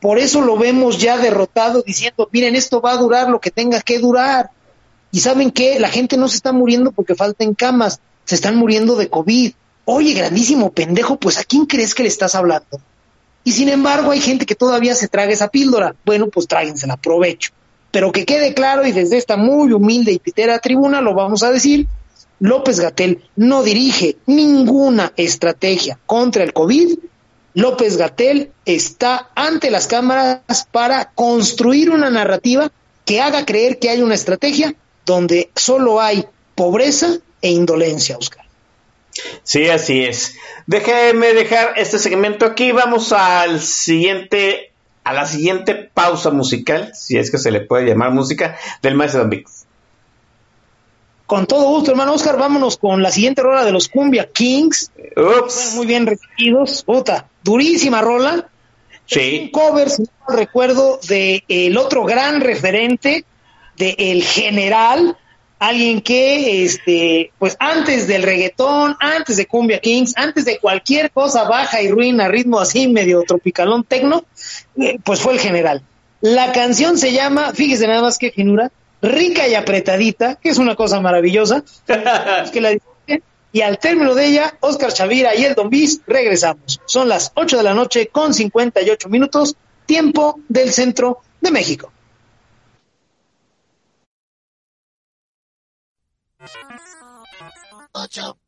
Por eso lo vemos ya derrotado diciendo, miren, esto va a durar lo que tenga que durar. Y saben qué, la gente no se está muriendo porque falten camas, se están muriendo de COVID. Oye, grandísimo pendejo, pues ¿a quién crees que le estás hablando? Y sin embargo hay gente que todavía se traga esa píldora. Bueno, pues tráguensela, aprovecho. Pero que quede claro y desde esta muy humilde y pitera tribuna lo vamos a decir, López Gatel no dirige ninguna estrategia contra el COVID, López Gatel está ante las cámaras para construir una narrativa que haga creer que hay una estrategia donde solo hay pobreza e indolencia, Oscar. Sí, así es. Déjeme dejar este segmento aquí. Vamos al siguiente, a la siguiente pausa musical, si es que se le puede llamar música, del maestro Don Con todo gusto, hermano Oscar, vámonos con la siguiente rola de los Cumbia Kings. Ups. Muy bien recibidos. Puta, durísima rola. Sí. Un cover, si no recuerdo, de el otro gran referente de El General, alguien que, este, pues antes del reggaetón, antes de Cumbia Kings, antes de cualquier cosa baja y ruina, ritmo así medio tropicalón tecno, eh, pues fue el general. La canción se llama, fíjese nada más que finura, rica y apretadita, que es una cosa maravillosa, que la y al término de ella, Oscar Chavira y el Don Bis regresamos. Son las 8 de la noche con 58 minutos, tiempo del centro de México. Ocho.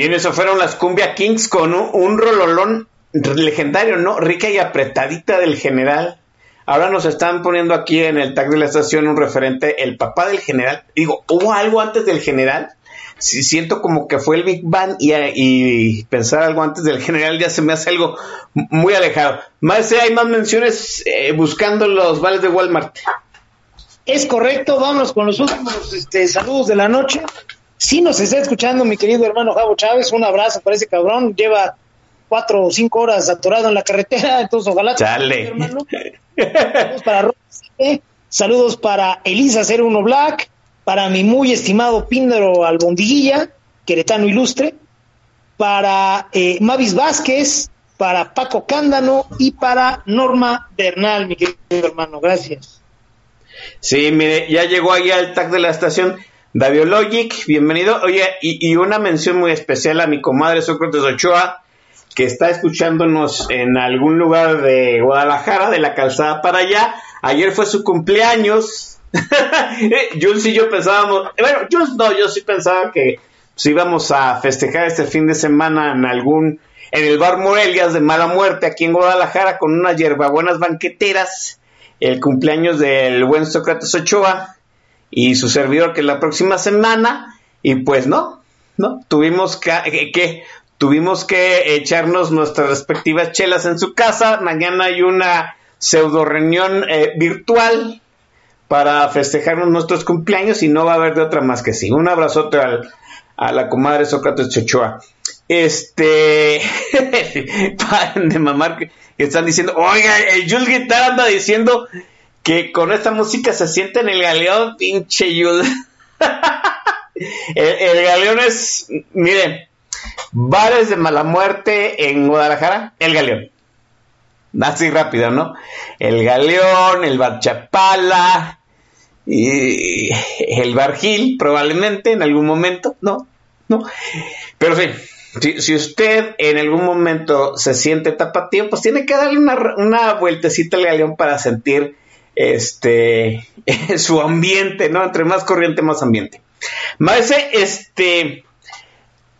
Bien, eso fueron las Cumbia Kings con un, rololón legendario, ¿no? Rica y apretadita del general. Ahora nos están poniendo aquí en el tag de la estación un referente, el papá del general. Digo, ¿hubo algo antes del general? Si siento como que fue el Big Bang y, y pensar algo antes del general ya se me hace algo muy alejado. Más hay más menciones eh, buscando los vales de Walmart. Es correcto, vámonos con los últimos este, saludos de la noche. Si nos está escuchando mi querido hermano Javo Chávez, un abrazo para ese cabrón, lleva cuatro o cinco horas atorado en la carretera, entonces ojalá. Chale. Hermano. Saludos para Rosa, saludos para Elisa 01 Black, para mi muy estimado Píndaro Albondiguilla, queretano ilustre, para eh, Mavis Vázquez, para Paco Cándano y para Norma Bernal, mi querido hermano. Gracias. Sí, mire, ya llegó ahí al tag de la estación Daviologic, bienvenido. Oye, y, una mención muy especial a mi comadre Sócrates Ochoa, que está escuchándonos en algún lugar de Guadalajara, de la calzada para allá. Ayer fue su cumpleaños. Jules y yo pensábamos, bueno, Jules no, yo sí pensaba que pues, íbamos a festejar este fin de semana en algún, en el bar Morelias de Mala Muerte, aquí en Guadalajara, con unas hierbabuenas banqueteras, el cumpleaños del buen Sócrates Ochoa y su servidor que la próxima semana, y pues no, no, tuvimos que, que tuvimos que echarnos nuestras respectivas chelas en su casa. Mañana hay una pseudo reunión eh, virtual para festejarnos nuestros cumpleaños y no va a haber de otra más que sí. Un abrazote al, a la comadre Sócrates Chochoa. Este, paren de mamar que están diciendo, oiga, el Jules Guitar anda diciendo que con esta música se siente en el galeón, pinche Jules. el, galeón es, miren, Bares de mala muerte en Guadalajara, el Galeón. Así rápido, ¿no? El Galeón, el Bar Chapala, y el Bar Gil, probablemente en algún momento, ¿no? ¿No? Pero sí, si, si, usted en algún momento se siente tapatío, pues tiene que darle una, una vueltecita al Galeón para sentir este su ambiente, ¿no? Entre más corriente, más ambiente. Más este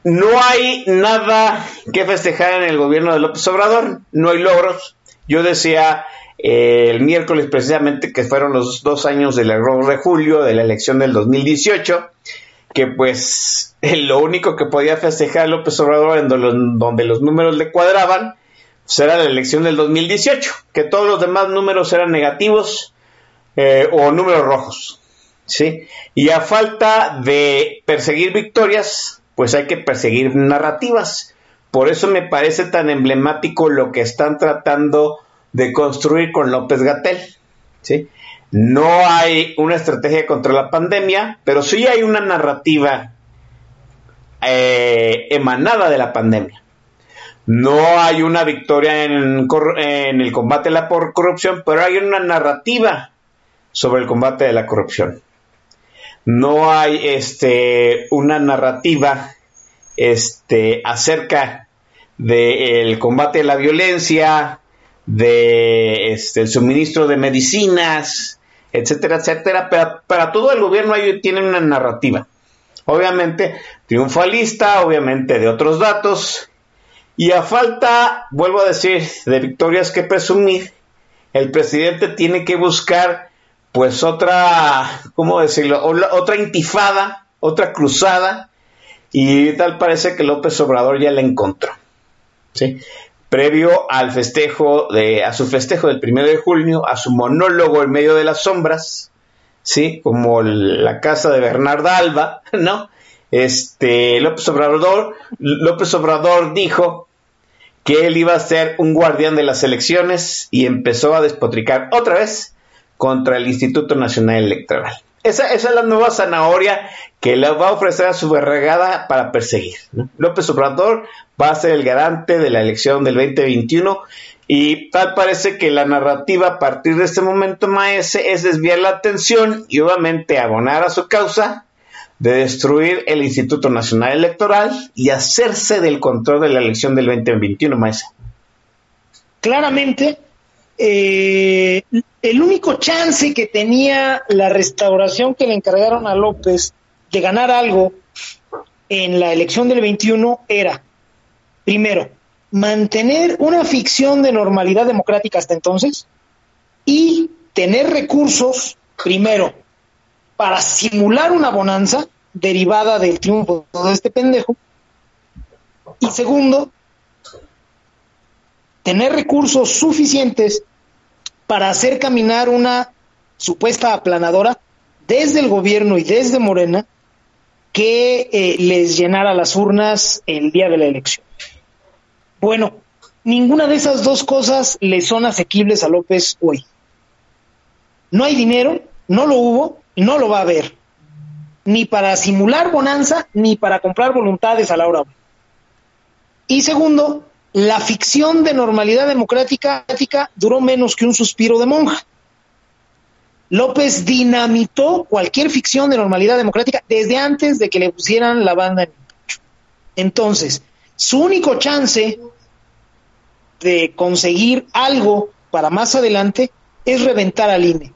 no hay nada que festejar en el gobierno de López Obrador, no hay logros. Yo decía eh, el miércoles precisamente que fueron los dos años del error de julio de la elección del 2018, que pues lo único que podía festejar López Obrador en donde los números le cuadraban era la elección del 2018, que todos los demás números eran negativos eh, o números rojos. ¿sí? Y a falta de perseguir victorias, pues hay que perseguir narrativas. Por eso me parece tan emblemático lo que están tratando de construir con López Gatel. ¿sí? No hay una estrategia contra la pandemia, pero sí hay una narrativa eh, emanada de la pandemia. No hay una victoria en, en el combate a la corrupción, pero hay una narrativa sobre el combate de la corrupción no hay este una narrativa este acerca del combate a la violencia, de este, suministro de medicinas, etcétera, etcétera. Pero para todo el gobierno hay, tiene una narrativa. Obviamente triunfalista, obviamente de otros datos. Y a falta, vuelvo a decir, de victorias que presumir, el presidente tiene que buscar pues otra, ¿cómo decirlo? Otra intifada, otra cruzada, y tal parece que López Obrador ya la encontró. ¿sí? Previo al festejo, de, a su festejo del primero de junio, a su monólogo en medio de las sombras, ¿sí? Como la casa de Bernarda Alba, ¿no? Este, López Obrador, López Obrador dijo que él iba a ser un guardián de las elecciones y empezó a despotricar otra vez contra el Instituto Nacional Electoral. Esa, es la nueva zanahoria que le va a ofrecer a su berregada para perseguir. López Obrador va a ser el garante de la elección del 2021 y tal parece que la narrativa a partir de este momento, Maese, es desviar la atención y obviamente abonar a su causa de destruir el Instituto Nacional Electoral y hacerse del control de la elección del 2021, Maese. Claramente, eh, el único chance que tenía la restauración que le encargaron a López de ganar algo en la elección del 21 era, primero, mantener una ficción de normalidad democrática hasta entonces y tener recursos, primero, para simular una bonanza derivada del triunfo de este pendejo, y segundo, tener recursos suficientes para hacer caminar una supuesta aplanadora desde el gobierno y desde Morena que eh, les llenara las urnas el día de la elección. Bueno, ninguna de esas dos cosas le son asequibles a López hoy. No hay dinero, no lo hubo no lo va a haber. Ni para simular bonanza, ni para comprar voluntades a la hora. Y segundo, la ficción de normalidad democrática duró menos que un suspiro de monja. López dinamitó cualquier ficción de normalidad democrática desde antes de que le pusieran la banda en el pecho. Entonces, su único chance de conseguir algo para más adelante es reventar al INE.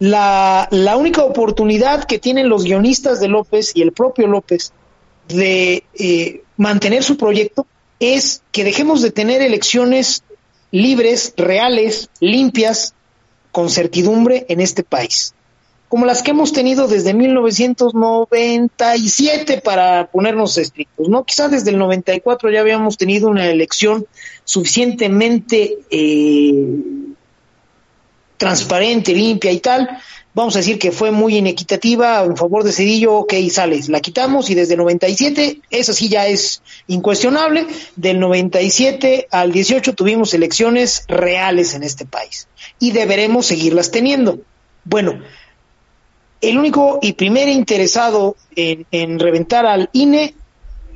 La, la, única oportunidad que tienen los guionistas de López y el propio López de eh, mantener su proyecto es que dejemos de tener elecciones libres, reales, limpias, con certidumbre en este país, como las que hemos tenido desde 1997 para ponernos estrictos, ¿no? Quizás desde el 94 ya habíamos tenido una elección suficientemente eh, transparente, limpia y tal, vamos a decir que fue muy inequitativa en favor de Cedillo, ok, sales, la quitamos y desde el 97, eso sí ya es incuestionable, del 97 al 18 tuvimos elecciones reales en este país y deberemos seguirlas teniendo. Bueno, el único y primer interesado en, en reventar al INE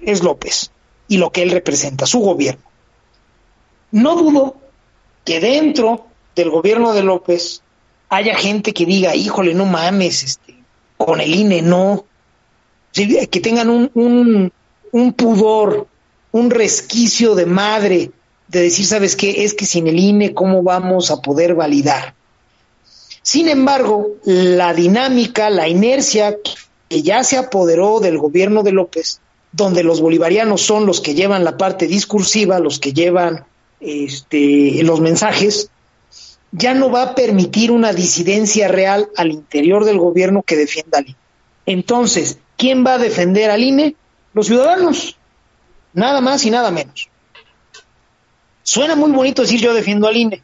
es López y lo que él representa, su gobierno. No dudo que dentro del gobierno de López haya gente que diga, híjole, no mames, este, con el INE no. que tengan un, un, un pudor, un resquicio de madre de decir, ¿sabes qué? Es que sin el INE, ¿cómo vamos a poder validar? Sin embargo, la dinámica, la inercia que ya se apoderó del gobierno de López, donde los bolivarianos son los que llevan la parte discursiva, los que llevan este, los mensajes, ya no va a permitir una disidencia real al interior del gobierno que defienda al INE. Entonces, ¿quién va a defender al INE? Los ciudadanos. Nada más y nada menos. Suena muy bonito decir yo defiendo al INE,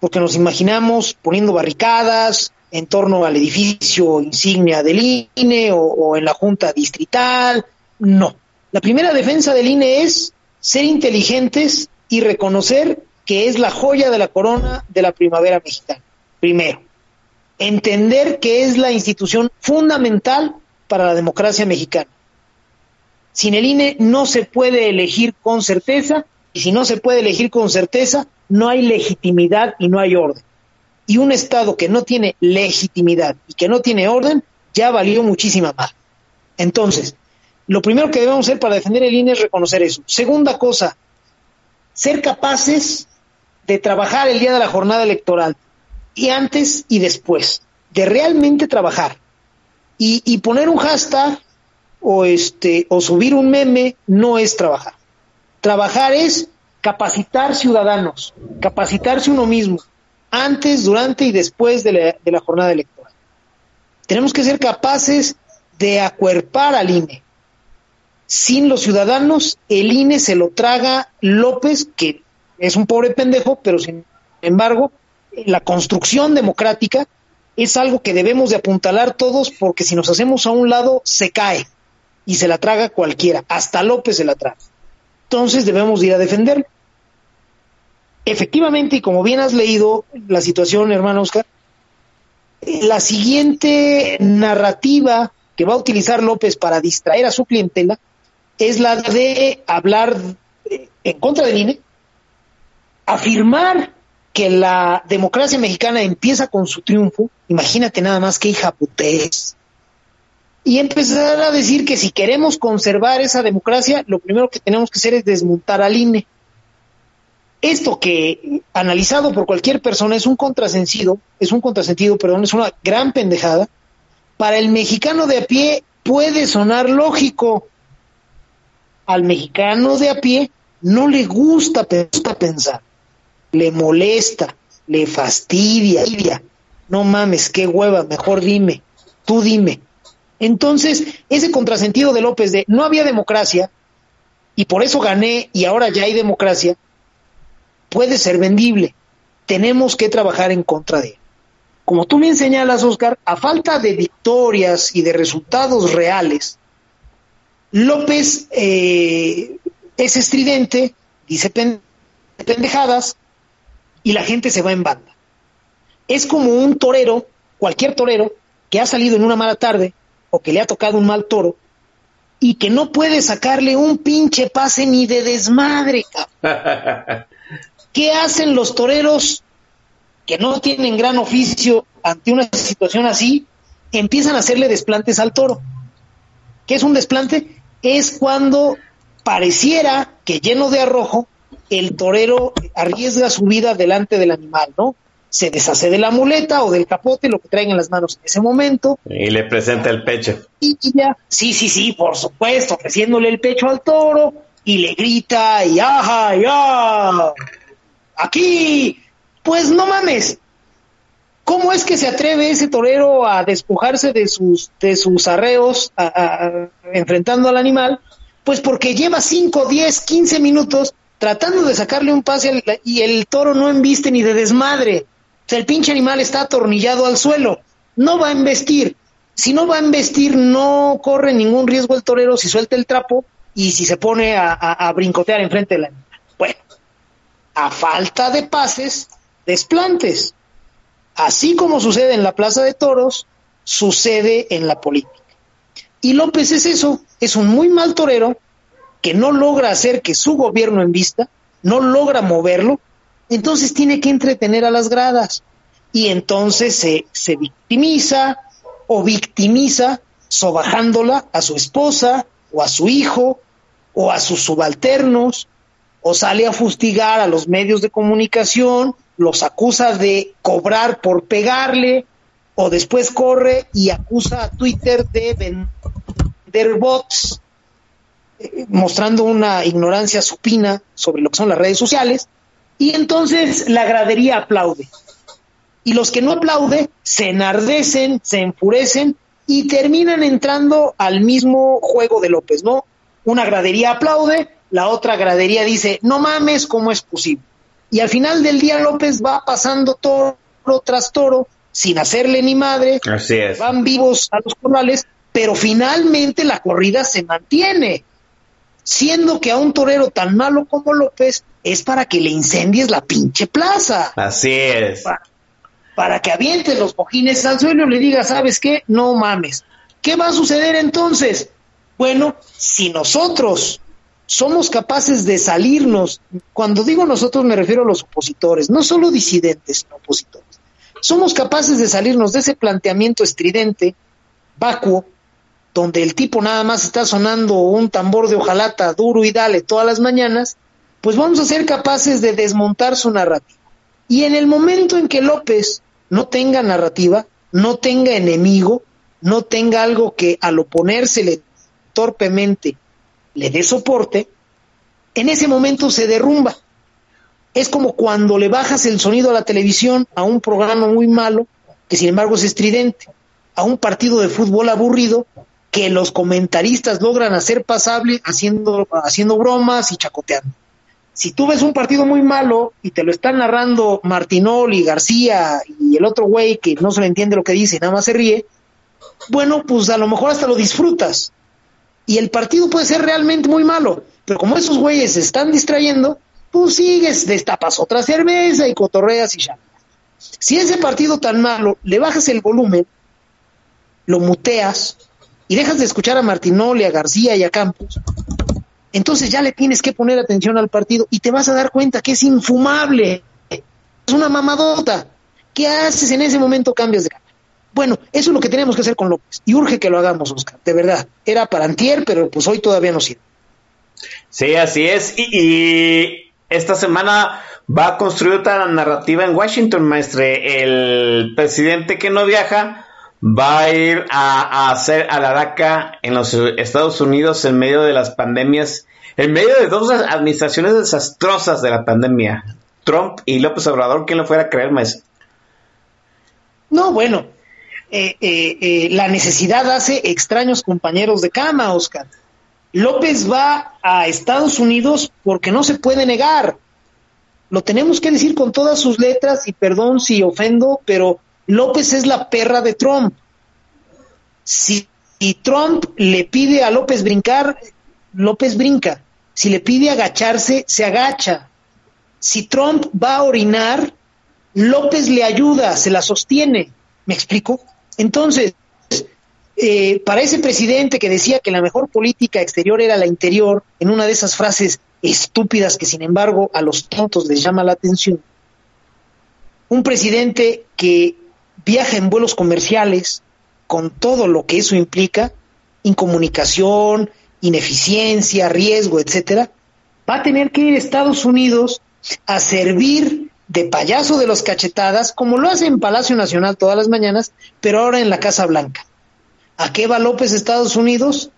porque nos imaginamos poniendo barricadas en torno al edificio insignia del INE o, en la Junta Distrital. No. La primera defensa del INE es ser inteligentes y reconocer que es la joya de la corona de la primavera mexicana. Primero, entender que es la institución fundamental para la democracia mexicana. Sin el INE no se puede elegir con certeza y si no se puede elegir con certeza, no hay legitimidad y no hay orden. Y un Estado que no tiene legitimidad y que no tiene orden, ya valió muchísima más. Entonces, lo primero que debemos hacer para defender el INE es reconocer eso. Segunda cosa, ser capaces de trabajar el día de la jornada electoral, y antes y después, de realmente trabajar. Y, y poner un hashtag o, este, o subir un meme no es trabajar. Trabajar es capacitar ciudadanos, capacitarse uno mismo, antes, durante y después de la, de la jornada electoral. Tenemos que ser capaces de acuerpar al INE. Sin los ciudadanos, el INE se lo traga López, que es un pobre pendejo, pero sin embargo, la construcción democrática es algo que debemos de apuntalar todos porque si nos hacemos a un lado se cae y se la traga cualquiera, hasta López se la traga. Entonces debemos ir a defender. Efectivamente, y como bien has leído la situación, hermano Oscar, la siguiente narrativa que va a utilizar López para distraer a su clientela es la de hablar en contra del INE, afirmar que la democracia mexicana empieza con su triunfo, imagínate nada más que hija putés, y empezar a decir que si queremos conservar esa democracia, lo primero que tenemos que hacer es desmontar al INE. Esto que, analizado por cualquier persona, es un contrasentido, es un contrasentido, perdón, es una gran pendejada. Para el mexicano de a pie, puede sonar lógico. Al mexicano de a pie no le gusta pensar, le molesta, le fastidia. No mames, qué hueva, mejor dime, tú dime. Entonces, ese contrasentido de López de no había democracia y por eso gané y ahora ya hay democracia, puede ser vendible. Tenemos que trabajar en contra de él. Como tú me señalas, Oscar, a falta de victorias y de resultados reales, López eh, es estridente, dice pendejadas y la gente se va en banda. Es como un torero, cualquier torero, que ha salido en una mala tarde o que le ha tocado un mal toro y que no puede sacarle un pinche pase ni de desmadre. ¿Qué hacen los toreros que no tienen gran oficio ante una situación así, empiezan a hacerle desplantes al toro. ¿Qué es un desplante? Es cuando pareciera que lleno de arrojo, el torero arriesga su vida delante del animal, ¿no? Se deshace de la muleta o del capote, lo que traen en las manos en ese momento. Y le presenta el pecho. Y ya, sí, sí, sí, por supuesto, ofreciéndole el pecho al toro y le grita, y ajá, ya, aquí, pues no mames. ¿Cómo es que se atreve ese torero a despojarse de sus, de sus arreos enfrentando al animal? Pues porque lleva 5, 10, 15 minutos tratando de sacarle un pase y el toro no embiste ni de desmadre. El pinche animal está atornillado al suelo. No va a embestir. Si no va a embestir, no corre ningún riesgo el torero si suelta el trapo y si se pone a, a brincotear enfrente del animal. Bueno, a falta de pases, desplantes. Así como sucede en la Plaza de Toros, sucede en la política. Y López es eso, es un muy mal torero que no logra hacer que su gobierno en vista, no logra moverlo, entonces tiene que entretener a las gradas. Y entonces se, se victimiza o victimiza sobajándola a su esposa o a su hijo o a sus subalternos o sale a fustigar a los medios de comunicación, los acusa de cobrar por pegarle, o después corre y acusa a Twitter de vender bots, mostrando una ignorancia supina sobre lo que son las redes sociales, y entonces la gradería aplaude. Y los que no aplauden se enardecen, se enfurecen y terminan entrando al mismo juego de López, ¿no? Una gradería aplaude, la otra gradería dice, no mames, ¿cómo es posible? Y al final del día López va pasando toro tras toro, sin hacerle ni madre, Así es. van vivos a los corrales, pero finalmente la corrida se mantiene, siendo que a un torero tan malo como López es para que le incendies la pinche plaza. Así es. Para, para que avientes los cojines al suelo y le digas, ¿sabes qué? No mames. ¿Qué va a suceder entonces? Bueno, si nosotros somos capaces de salirnos, cuando digo nosotros me refiero a los opositores, no solo disidentes, sino opositores, somos capaces de salirnos de ese planteamiento estridente, vacuo, donde el tipo nada más está sonando un tambor de hojalata duro y dale todas las mañanas, pues vamos a ser capaces de desmontar su narrativa. Y en el momento en que López no tenga narrativa, no tenga enemigo, no tenga algo que al oponérsele torpemente le dé soporte, en ese momento se derrumba. Es como cuando le bajas el sonido a la televisión a un programa muy malo, que sin embargo es estridente, a un partido de fútbol aburrido, que los comentaristas logran hacer pasable haciendo, haciendo bromas y chacoteando. Si tú ves un partido muy malo y te lo están narrando Martinol y García y el otro güey que no se le entiende lo que dice y nada más se ríe, bueno, pues a lo mejor hasta lo disfrutas, y el partido puede ser realmente muy malo, pero como esos güeyes se están distrayendo, tú sigues, destapas otra cerveza y cotorreas y ya. Si ese partido tan malo le bajas el volumen, lo muteas y dejas de escuchar a Martinoli, a García y a Campos, entonces ya le tienes que poner atención al partido y te vas a dar cuenta que es infumable, es una mamadota. ¿Qué haces en ese momento? Cambias de. Bueno, eso es lo que tenemos que hacer con López. Y urge que lo hagamos, Oscar, de verdad. Era para antier, pero pues hoy todavía no sirve. Sí, así es. Y, y, esta semana va a construir otra narrativa en Washington, maestre. El presidente que no viaja va a ir a, hacer a la DACA en los Estados Unidos en medio de las pandemias, en medio de dos administraciones desastrosas de la pandemia. Trump y López Obrador, ¿quién lo fuera a creer, maestro? No, bueno, eh, eh, eh, la necesidad hace extraños compañeros de cama, Oscar. López va a Estados Unidos porque no se puede negar. Lo tenemos que decir con todas sus letras y perdón si ofendo, pero López es la perra de Trump. Si, Trump le pide a López brincar, López brinca. Si le pide agacharse, se agacha. Si Trump va a orinar, López le ayuda, se la sostiene. ¿Me explico? Entonces, eh, para ese presidente que decía que la mejor política exterior era la interior, en una de esas frases estúpidas que sin embargo a los tontos les llama la atención, un presidente que viaja en vuelos comerciales con todo lo que eso implica, incomunicación, ineficiencia, riesgo, etcétera, va a tener que ir a Estados Unidos a servir de payaso de los cachetadas, como lo hace en Palacio Nacional todas las mañanas, pero ahora en la Casa Blanca. ¿A qué va López Estados Unidos?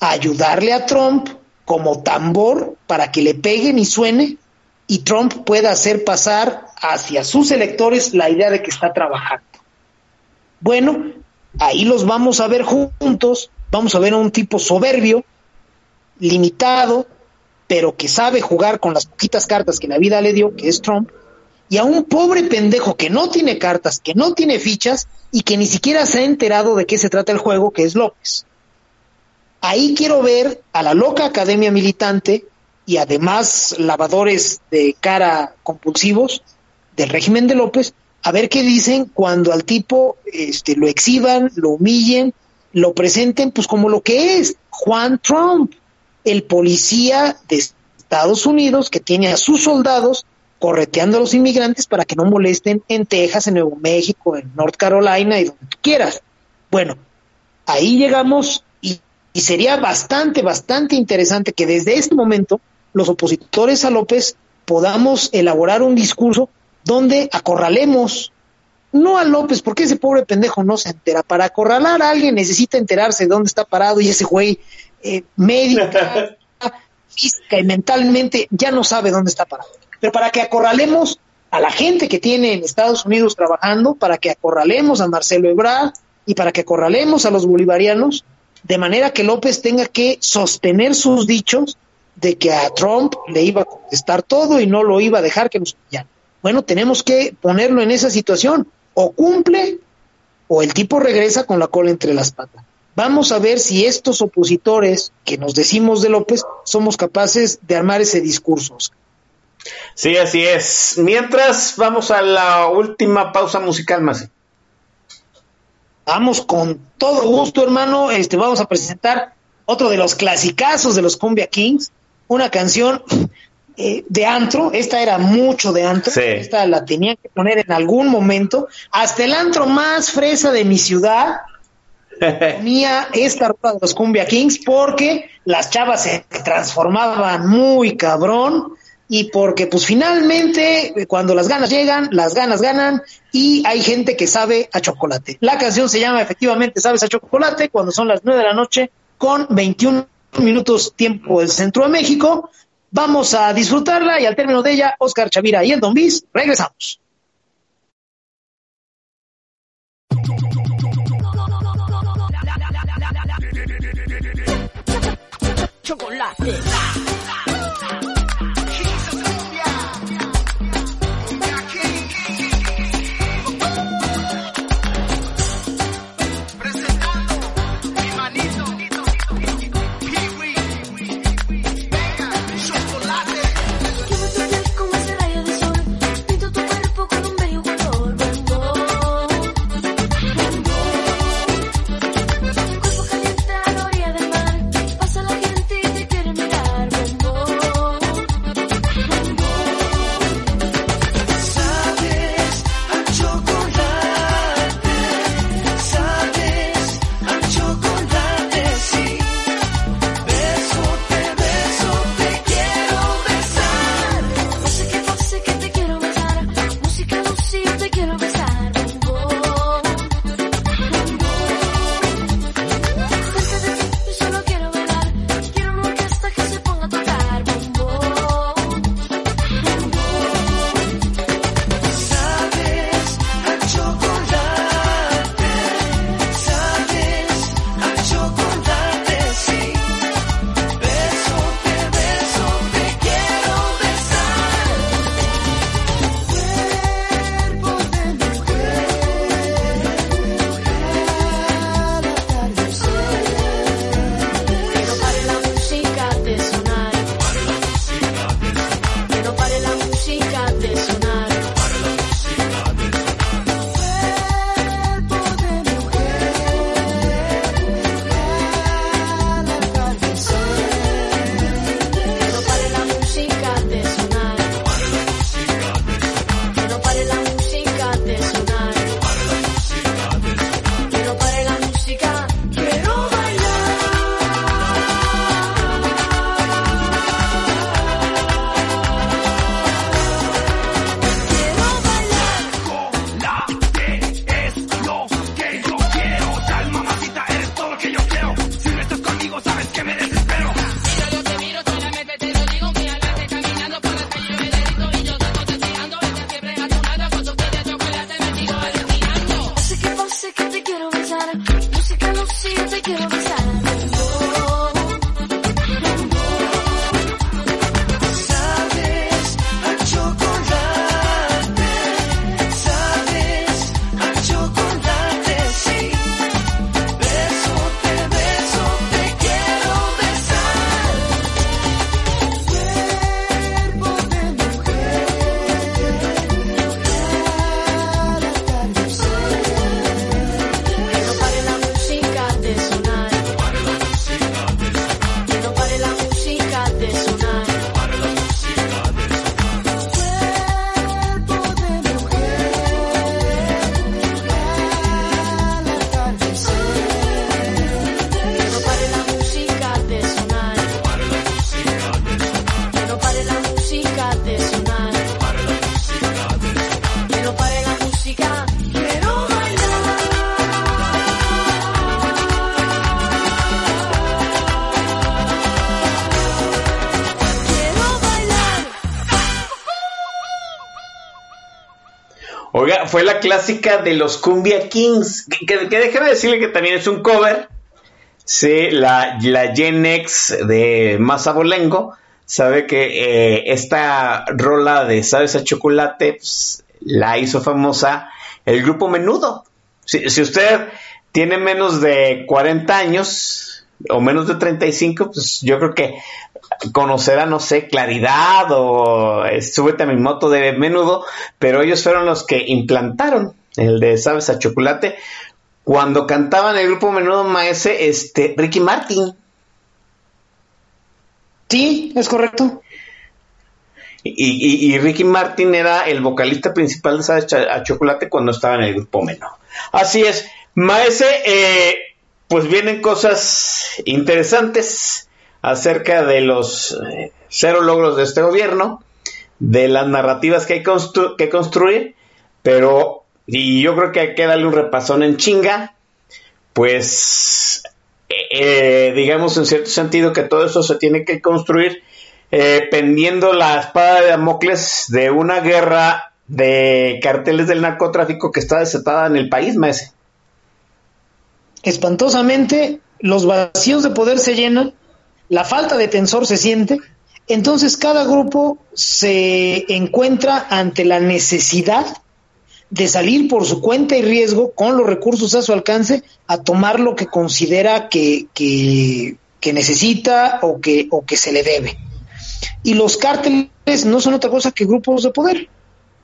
A ayudarle a Trump como tambor para que le peguen y suene y Trump pueda hacer pasar hacia sus electores la idea de que está trabajando. Bueno, ahí los vamos a ver juntos, vamos a ver a un tipo soberbio, limitado, pero que sabe jugar con las poquitas cartas que la vida le dio, que es Trump, y a un pobre pendejo que no tiene cartas, que no tiene fichas y que ni siquiera se ha enterado de qué se trata el juego, que es López. Ahí quiero ver a la loca academia militante y además lavadores de cara compulsivos del régimen de López, a ver qué dicen cuando al tipo este, lo exhiban, lo humillen, lo presenten pues como lo que es, Juan Trump, el policía de Estados Unidos que tiene a sus soldados correteando a los inmigrantes para que no molesten en Texas, en Nuevo México, en North Carolina y donde quieras. Bueno, ahí llegamos y sería bastante, bastante interesante que desde este momento los opositores a López podamos elaborar un discurso donde acorralemos, no a López, porque ese pobre pendejo no se entera. Para acorralar a alguien necesita enterarse de dónde está parado y ese güey eh, médica, física y mentalmente ya no sabe dónde está parado. Pero para que acorralemos a la gente que tiene en Estados Unidos trabajando, para que acorralemos a Marcelo Ebrard y para que acorralemos a los bolivarianos, de manera que López tenga que sostener sus dichos de que a Trump le iba a contestar todo y no lo iba a dejar que nos pillaran. Bueno, tenemos que ponerlo en esa situación. O cumple o el tipo regresa con la cola entre las patas. Vamos a ver si estos opositores que nos decimos de López somos capaces de armar ese discurso. Sí, así es. Mientras vamos a la última pausa musical, más. Vamos con todo gusto, hermano. Este, vamos a presentar otro de los clasicazos de los Cumbia Kings, una canción eh, de antro. Esta era mucho de antro. Sí. Esta la tenían que poner en algún momento. Hasta el antro más fresa de mi ciudad ponía esta ropa de los Cumbia Kings porque las chavas se transformaban muy cabrón y porque pues finalmente cuando las ganas llegan, las ganas ganan y hay gente que sabe a chocolate. La canción se llama efectivamente Sabes a chocolate cuando son las nueve de la noche con 21 minutos tiempo del centro de México. Vamos a disfrutarla y al término de ella, Oscar Chavira y el Don Bis, regresamos. chocolate. Fue la clásica de los Cumbia Kings. Que, que- que déjeme decirle que también es un cover. Sí, la, la Gen X de Mazabolengo sabe que eh, esta rola de Sabes a Chocolate pues, la hizo famosa el grupo Menudo. Si, si usted tiene menos de 40 años o menos de 35, pues yo creo que conocerá, no sé, Claridad o eh, Súbete a mi moto de Menudo, pero ellos fueron los que implantaron el de Sabes a Chocolate cuando cantaban el grupo Menudo Maese, este, Ricky Martin. Sí, es correcto. Y, y- y Ricky Martin era el vocalista principal de Sabes a Chocolate cuando estaba en el grupo Menudo. Así es, Maese, eh, pues vienen cosas interesantes acerca de los eh, cero logros de este gobierno, de las narrativas que hay que construir, pero, y yo creo que hay que darle un repasón en chinga, pues, eh, eh, digamos en cierto sentido que todo eso se tiene que construir pendiendo la espada de Damocles de una guerra de carteles del narcotráfico que está desatada en el país, maese. espantosamente los vacíos de poder se llenan, la falta de tensor se siente, entonces cada grupo se encuentra ante la necesidad de salir por su cuenta y riesgo con los recursos a su alcance a tomar lo que considera que, que, necesita o que, o que se le debe. Y los cárteles no son otra cosa que grupos de poder.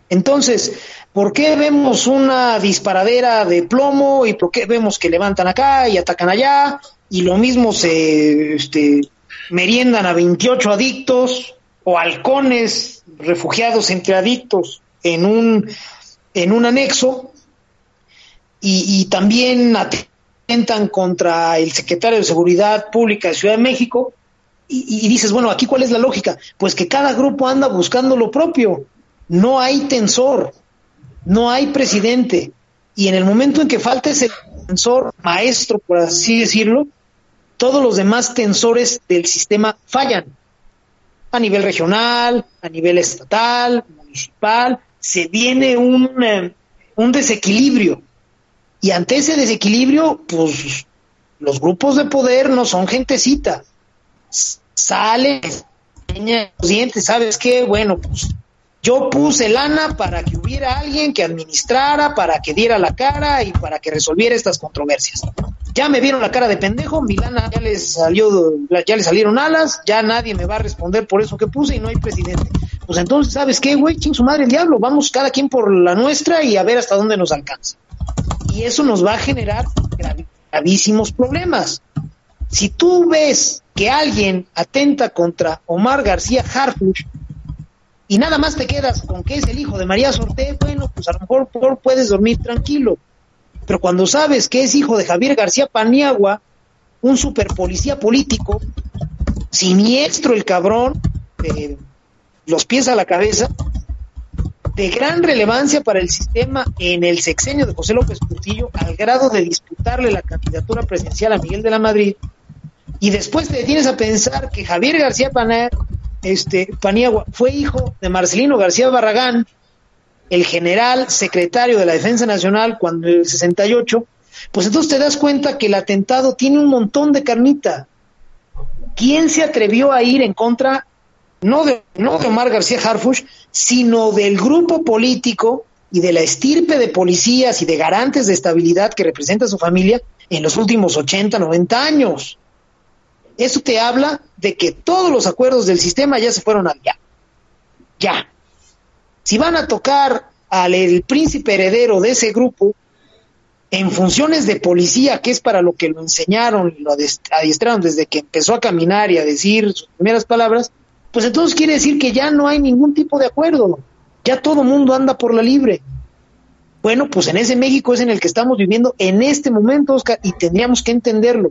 Entonces, ¿por qué vemos una disparadera de plomo y por qué vemos que levantan acá y atacan allá y lo mismo se este, meriendan a 28 adictos o halcones refugiados entre adictos en un, en un anexo y, también atentan contra el secretario de Seguridad Pública de Ciudad de México y, y dices, bueno, aquí cuál es la lógica? Pues que cada grupo anda buscando lo propio. No hay tensor, no hay presidente. Y en el momento en que falta ese tensor maestro, por así decirlo, todos los demás tensores del sistema fallan. A nivel regional, a nivel estatal, municipal, se viene un, eh, un desequilibrio. Y ante ese desequilibrio, pues los grupos de poder no son gentecita. Salen, los dientes, ¿sabes qué? Bueno, pues yo puse lana para que hubiera alguien que administrara, para que diera la cara y para que resolviera estas controversias. Ya me vieron la cara de pendejo, mi lana ya les salió, ya le salieron alas, ya nadie me va a responder por eso que puse y no hay presidente. Pues entonces, ¿sabes qué, güey? Ching su madre el diablo, vamos cada quien por la nuestra y a ver hasta dónde nos alcanza. Y eso nos va a generar gravísimos problemas. Si tú ves que alguien atenta contra Omar García Harfuch, y nada más te quedas con que es el hijo de María Sorté, bueno, pues a lo mejor, por- puedes dormir tranquilo. Pero cuando sabes que es hijo de Javier García Paniagua, un super policía político, siniestro el cabrón, los pies a la cabeza, de gran relevancia para el sistema en el sexenio de José López Portillo, al grado de disputarle la candidatura presidencial a Miguel de la Madrid, y después te detienes a pensar que Javier García este, Paniagua fue hijo de Marcelino García Barragán, el general secretario de la Defensa Nacional cuando en el 68 pues entonces te das cuenta que el atentado tiene un montón de carnita. ¿Quién se atrevió a ir en contra, no de, no de Omar García Harfush, sino del grupo político y de la estirpe de policías y de garantes de estabilidad que representa su familia en los últimos 80, 90 años? Eso te habla de que todos los acuerdos del sistema ya se fueron al ya. Ya. Si van a tocar al príncipe heredero de ese grupo en funciones de policía, que es para lo que lo enseñaron y lo adiestraron desde que empezó a caminar y a decir sus primeras palabras, pues entonces quiere decir que ya no hay ningún tipo de acuerdo. Ya todo mundo anda por la libre. Bueno, pues en ese México es en el que estamos viviendo en este momento, Oscar, y tendríamos que entenderlo.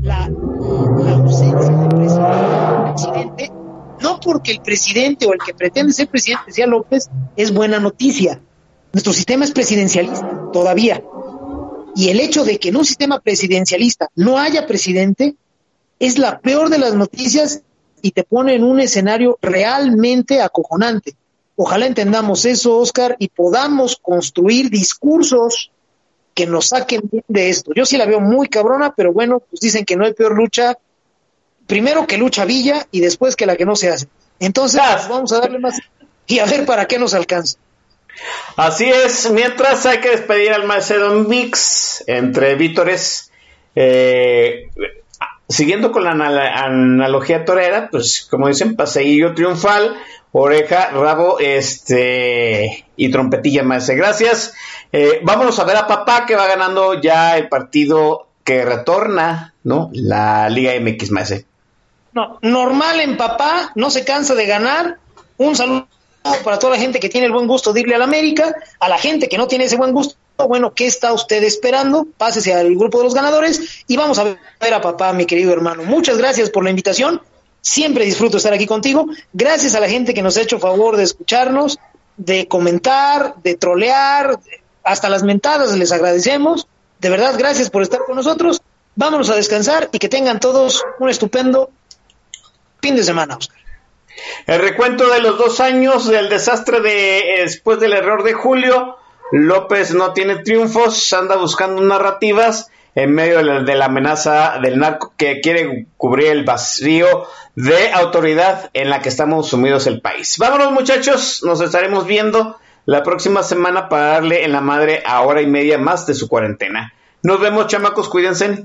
La, la ausencia de presidente, no porque el presidente o el que pretende ser presidente sea López, es buena noticia. Nuestro sistema es presidencialista todavía. Y el hecho de que en un sistema presidencialista no haya presidente es la peor de las noticias y te pone en un escenario realmente acojonante. Ojalá entendamos eso, Oscar, y podamos construir discursos que nos saquen bien de esto. Yo sí la veo muy cabrona, pero bueno, pues dicen que no hay peor lucha, primero que lucha Villa y después que la que no se hace. Entonces, pues, vamos a darle más y a ver para qué nos alcanza. Así es, mientras hay que despedir al Macedon Mix entre vítores. Eh, siguiendo con la anal- analogía torera, pues como dicen, paseillo triunfal, oreja, rabo, este y trompetilla maese. Gracias. Eh, vámonos a ver a papá que va ganando ya el partido que retorna, ¿no? La Liga MX maese. No, normal en papá, no se cansa de ganar. Un saludo para toda la gente que tiene el buen gusto de irle al América, a la gente que no tiene ese buen gusto. Bueno, ¿qué está usted esperando? Pásese al grupo de los ganadores y vamos a ver a papá, mi querido hermano. Muchas gracias por la invitación. Siempre disfruto estar aquí contigo. Gracias a la gente que nos ha hecho favor de escucharnos, de comentar, de trolear, hasta las mentadas les agradecemos. De verdad, gracias por estar con nosotros. Vámonos a descansar y que tengan todos un estupendo fin de semana, Oscar. El recuento de los dos años del desastre de después del error de Julio. López no tiene triunfos, anda buscando narrativas en medio de la, de la amenaza del narco que quiere cubrir el vacío de autoridad en la que estamos sumidos el país. Vámonos muchachos, nos estaremos viendo la próxima semana para darle en la madre a hora y media más de su cuarentena. Nos vemos chamacos, cuídense.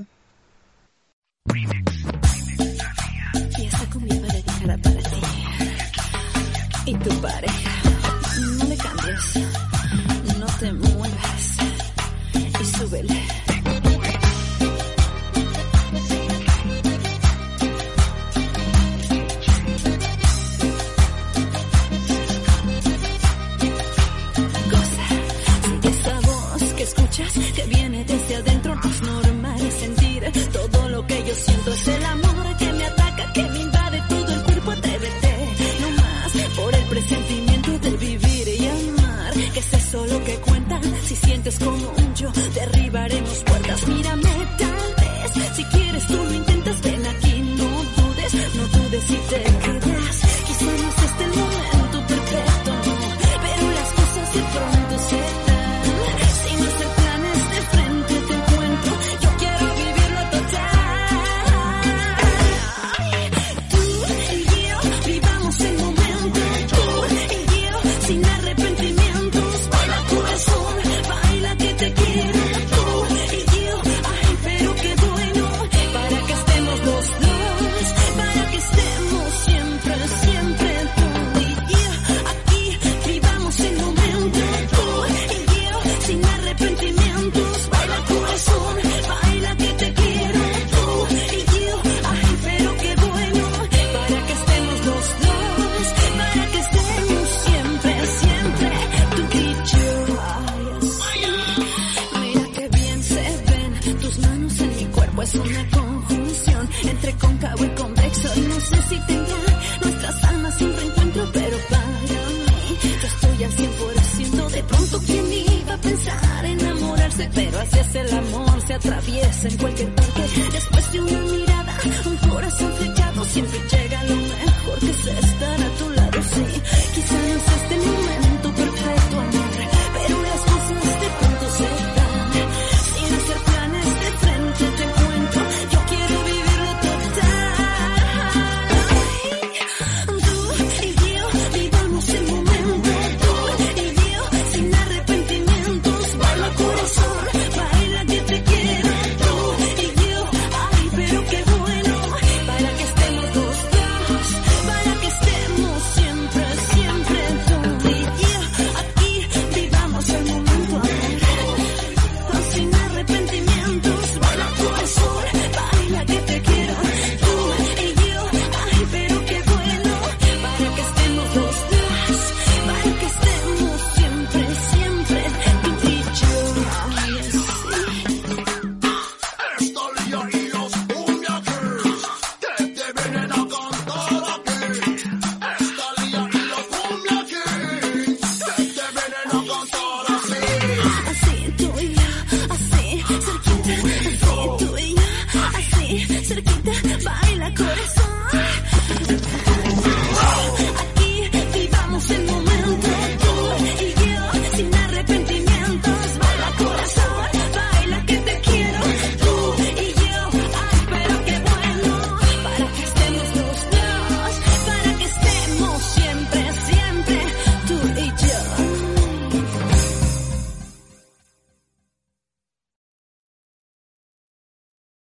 Lo que yo siento. Es el amor que me ataca, que me invade todo el cuerpo. Atrévete, no más por el presentimiento de vivir y amar. Que es eso lo que cuenta. Si sientes como un yo, derribaremos puertas. Mírame, tal vez. Si quieres, tú lo intentas. Ven aquí, no dudes, no dudes si te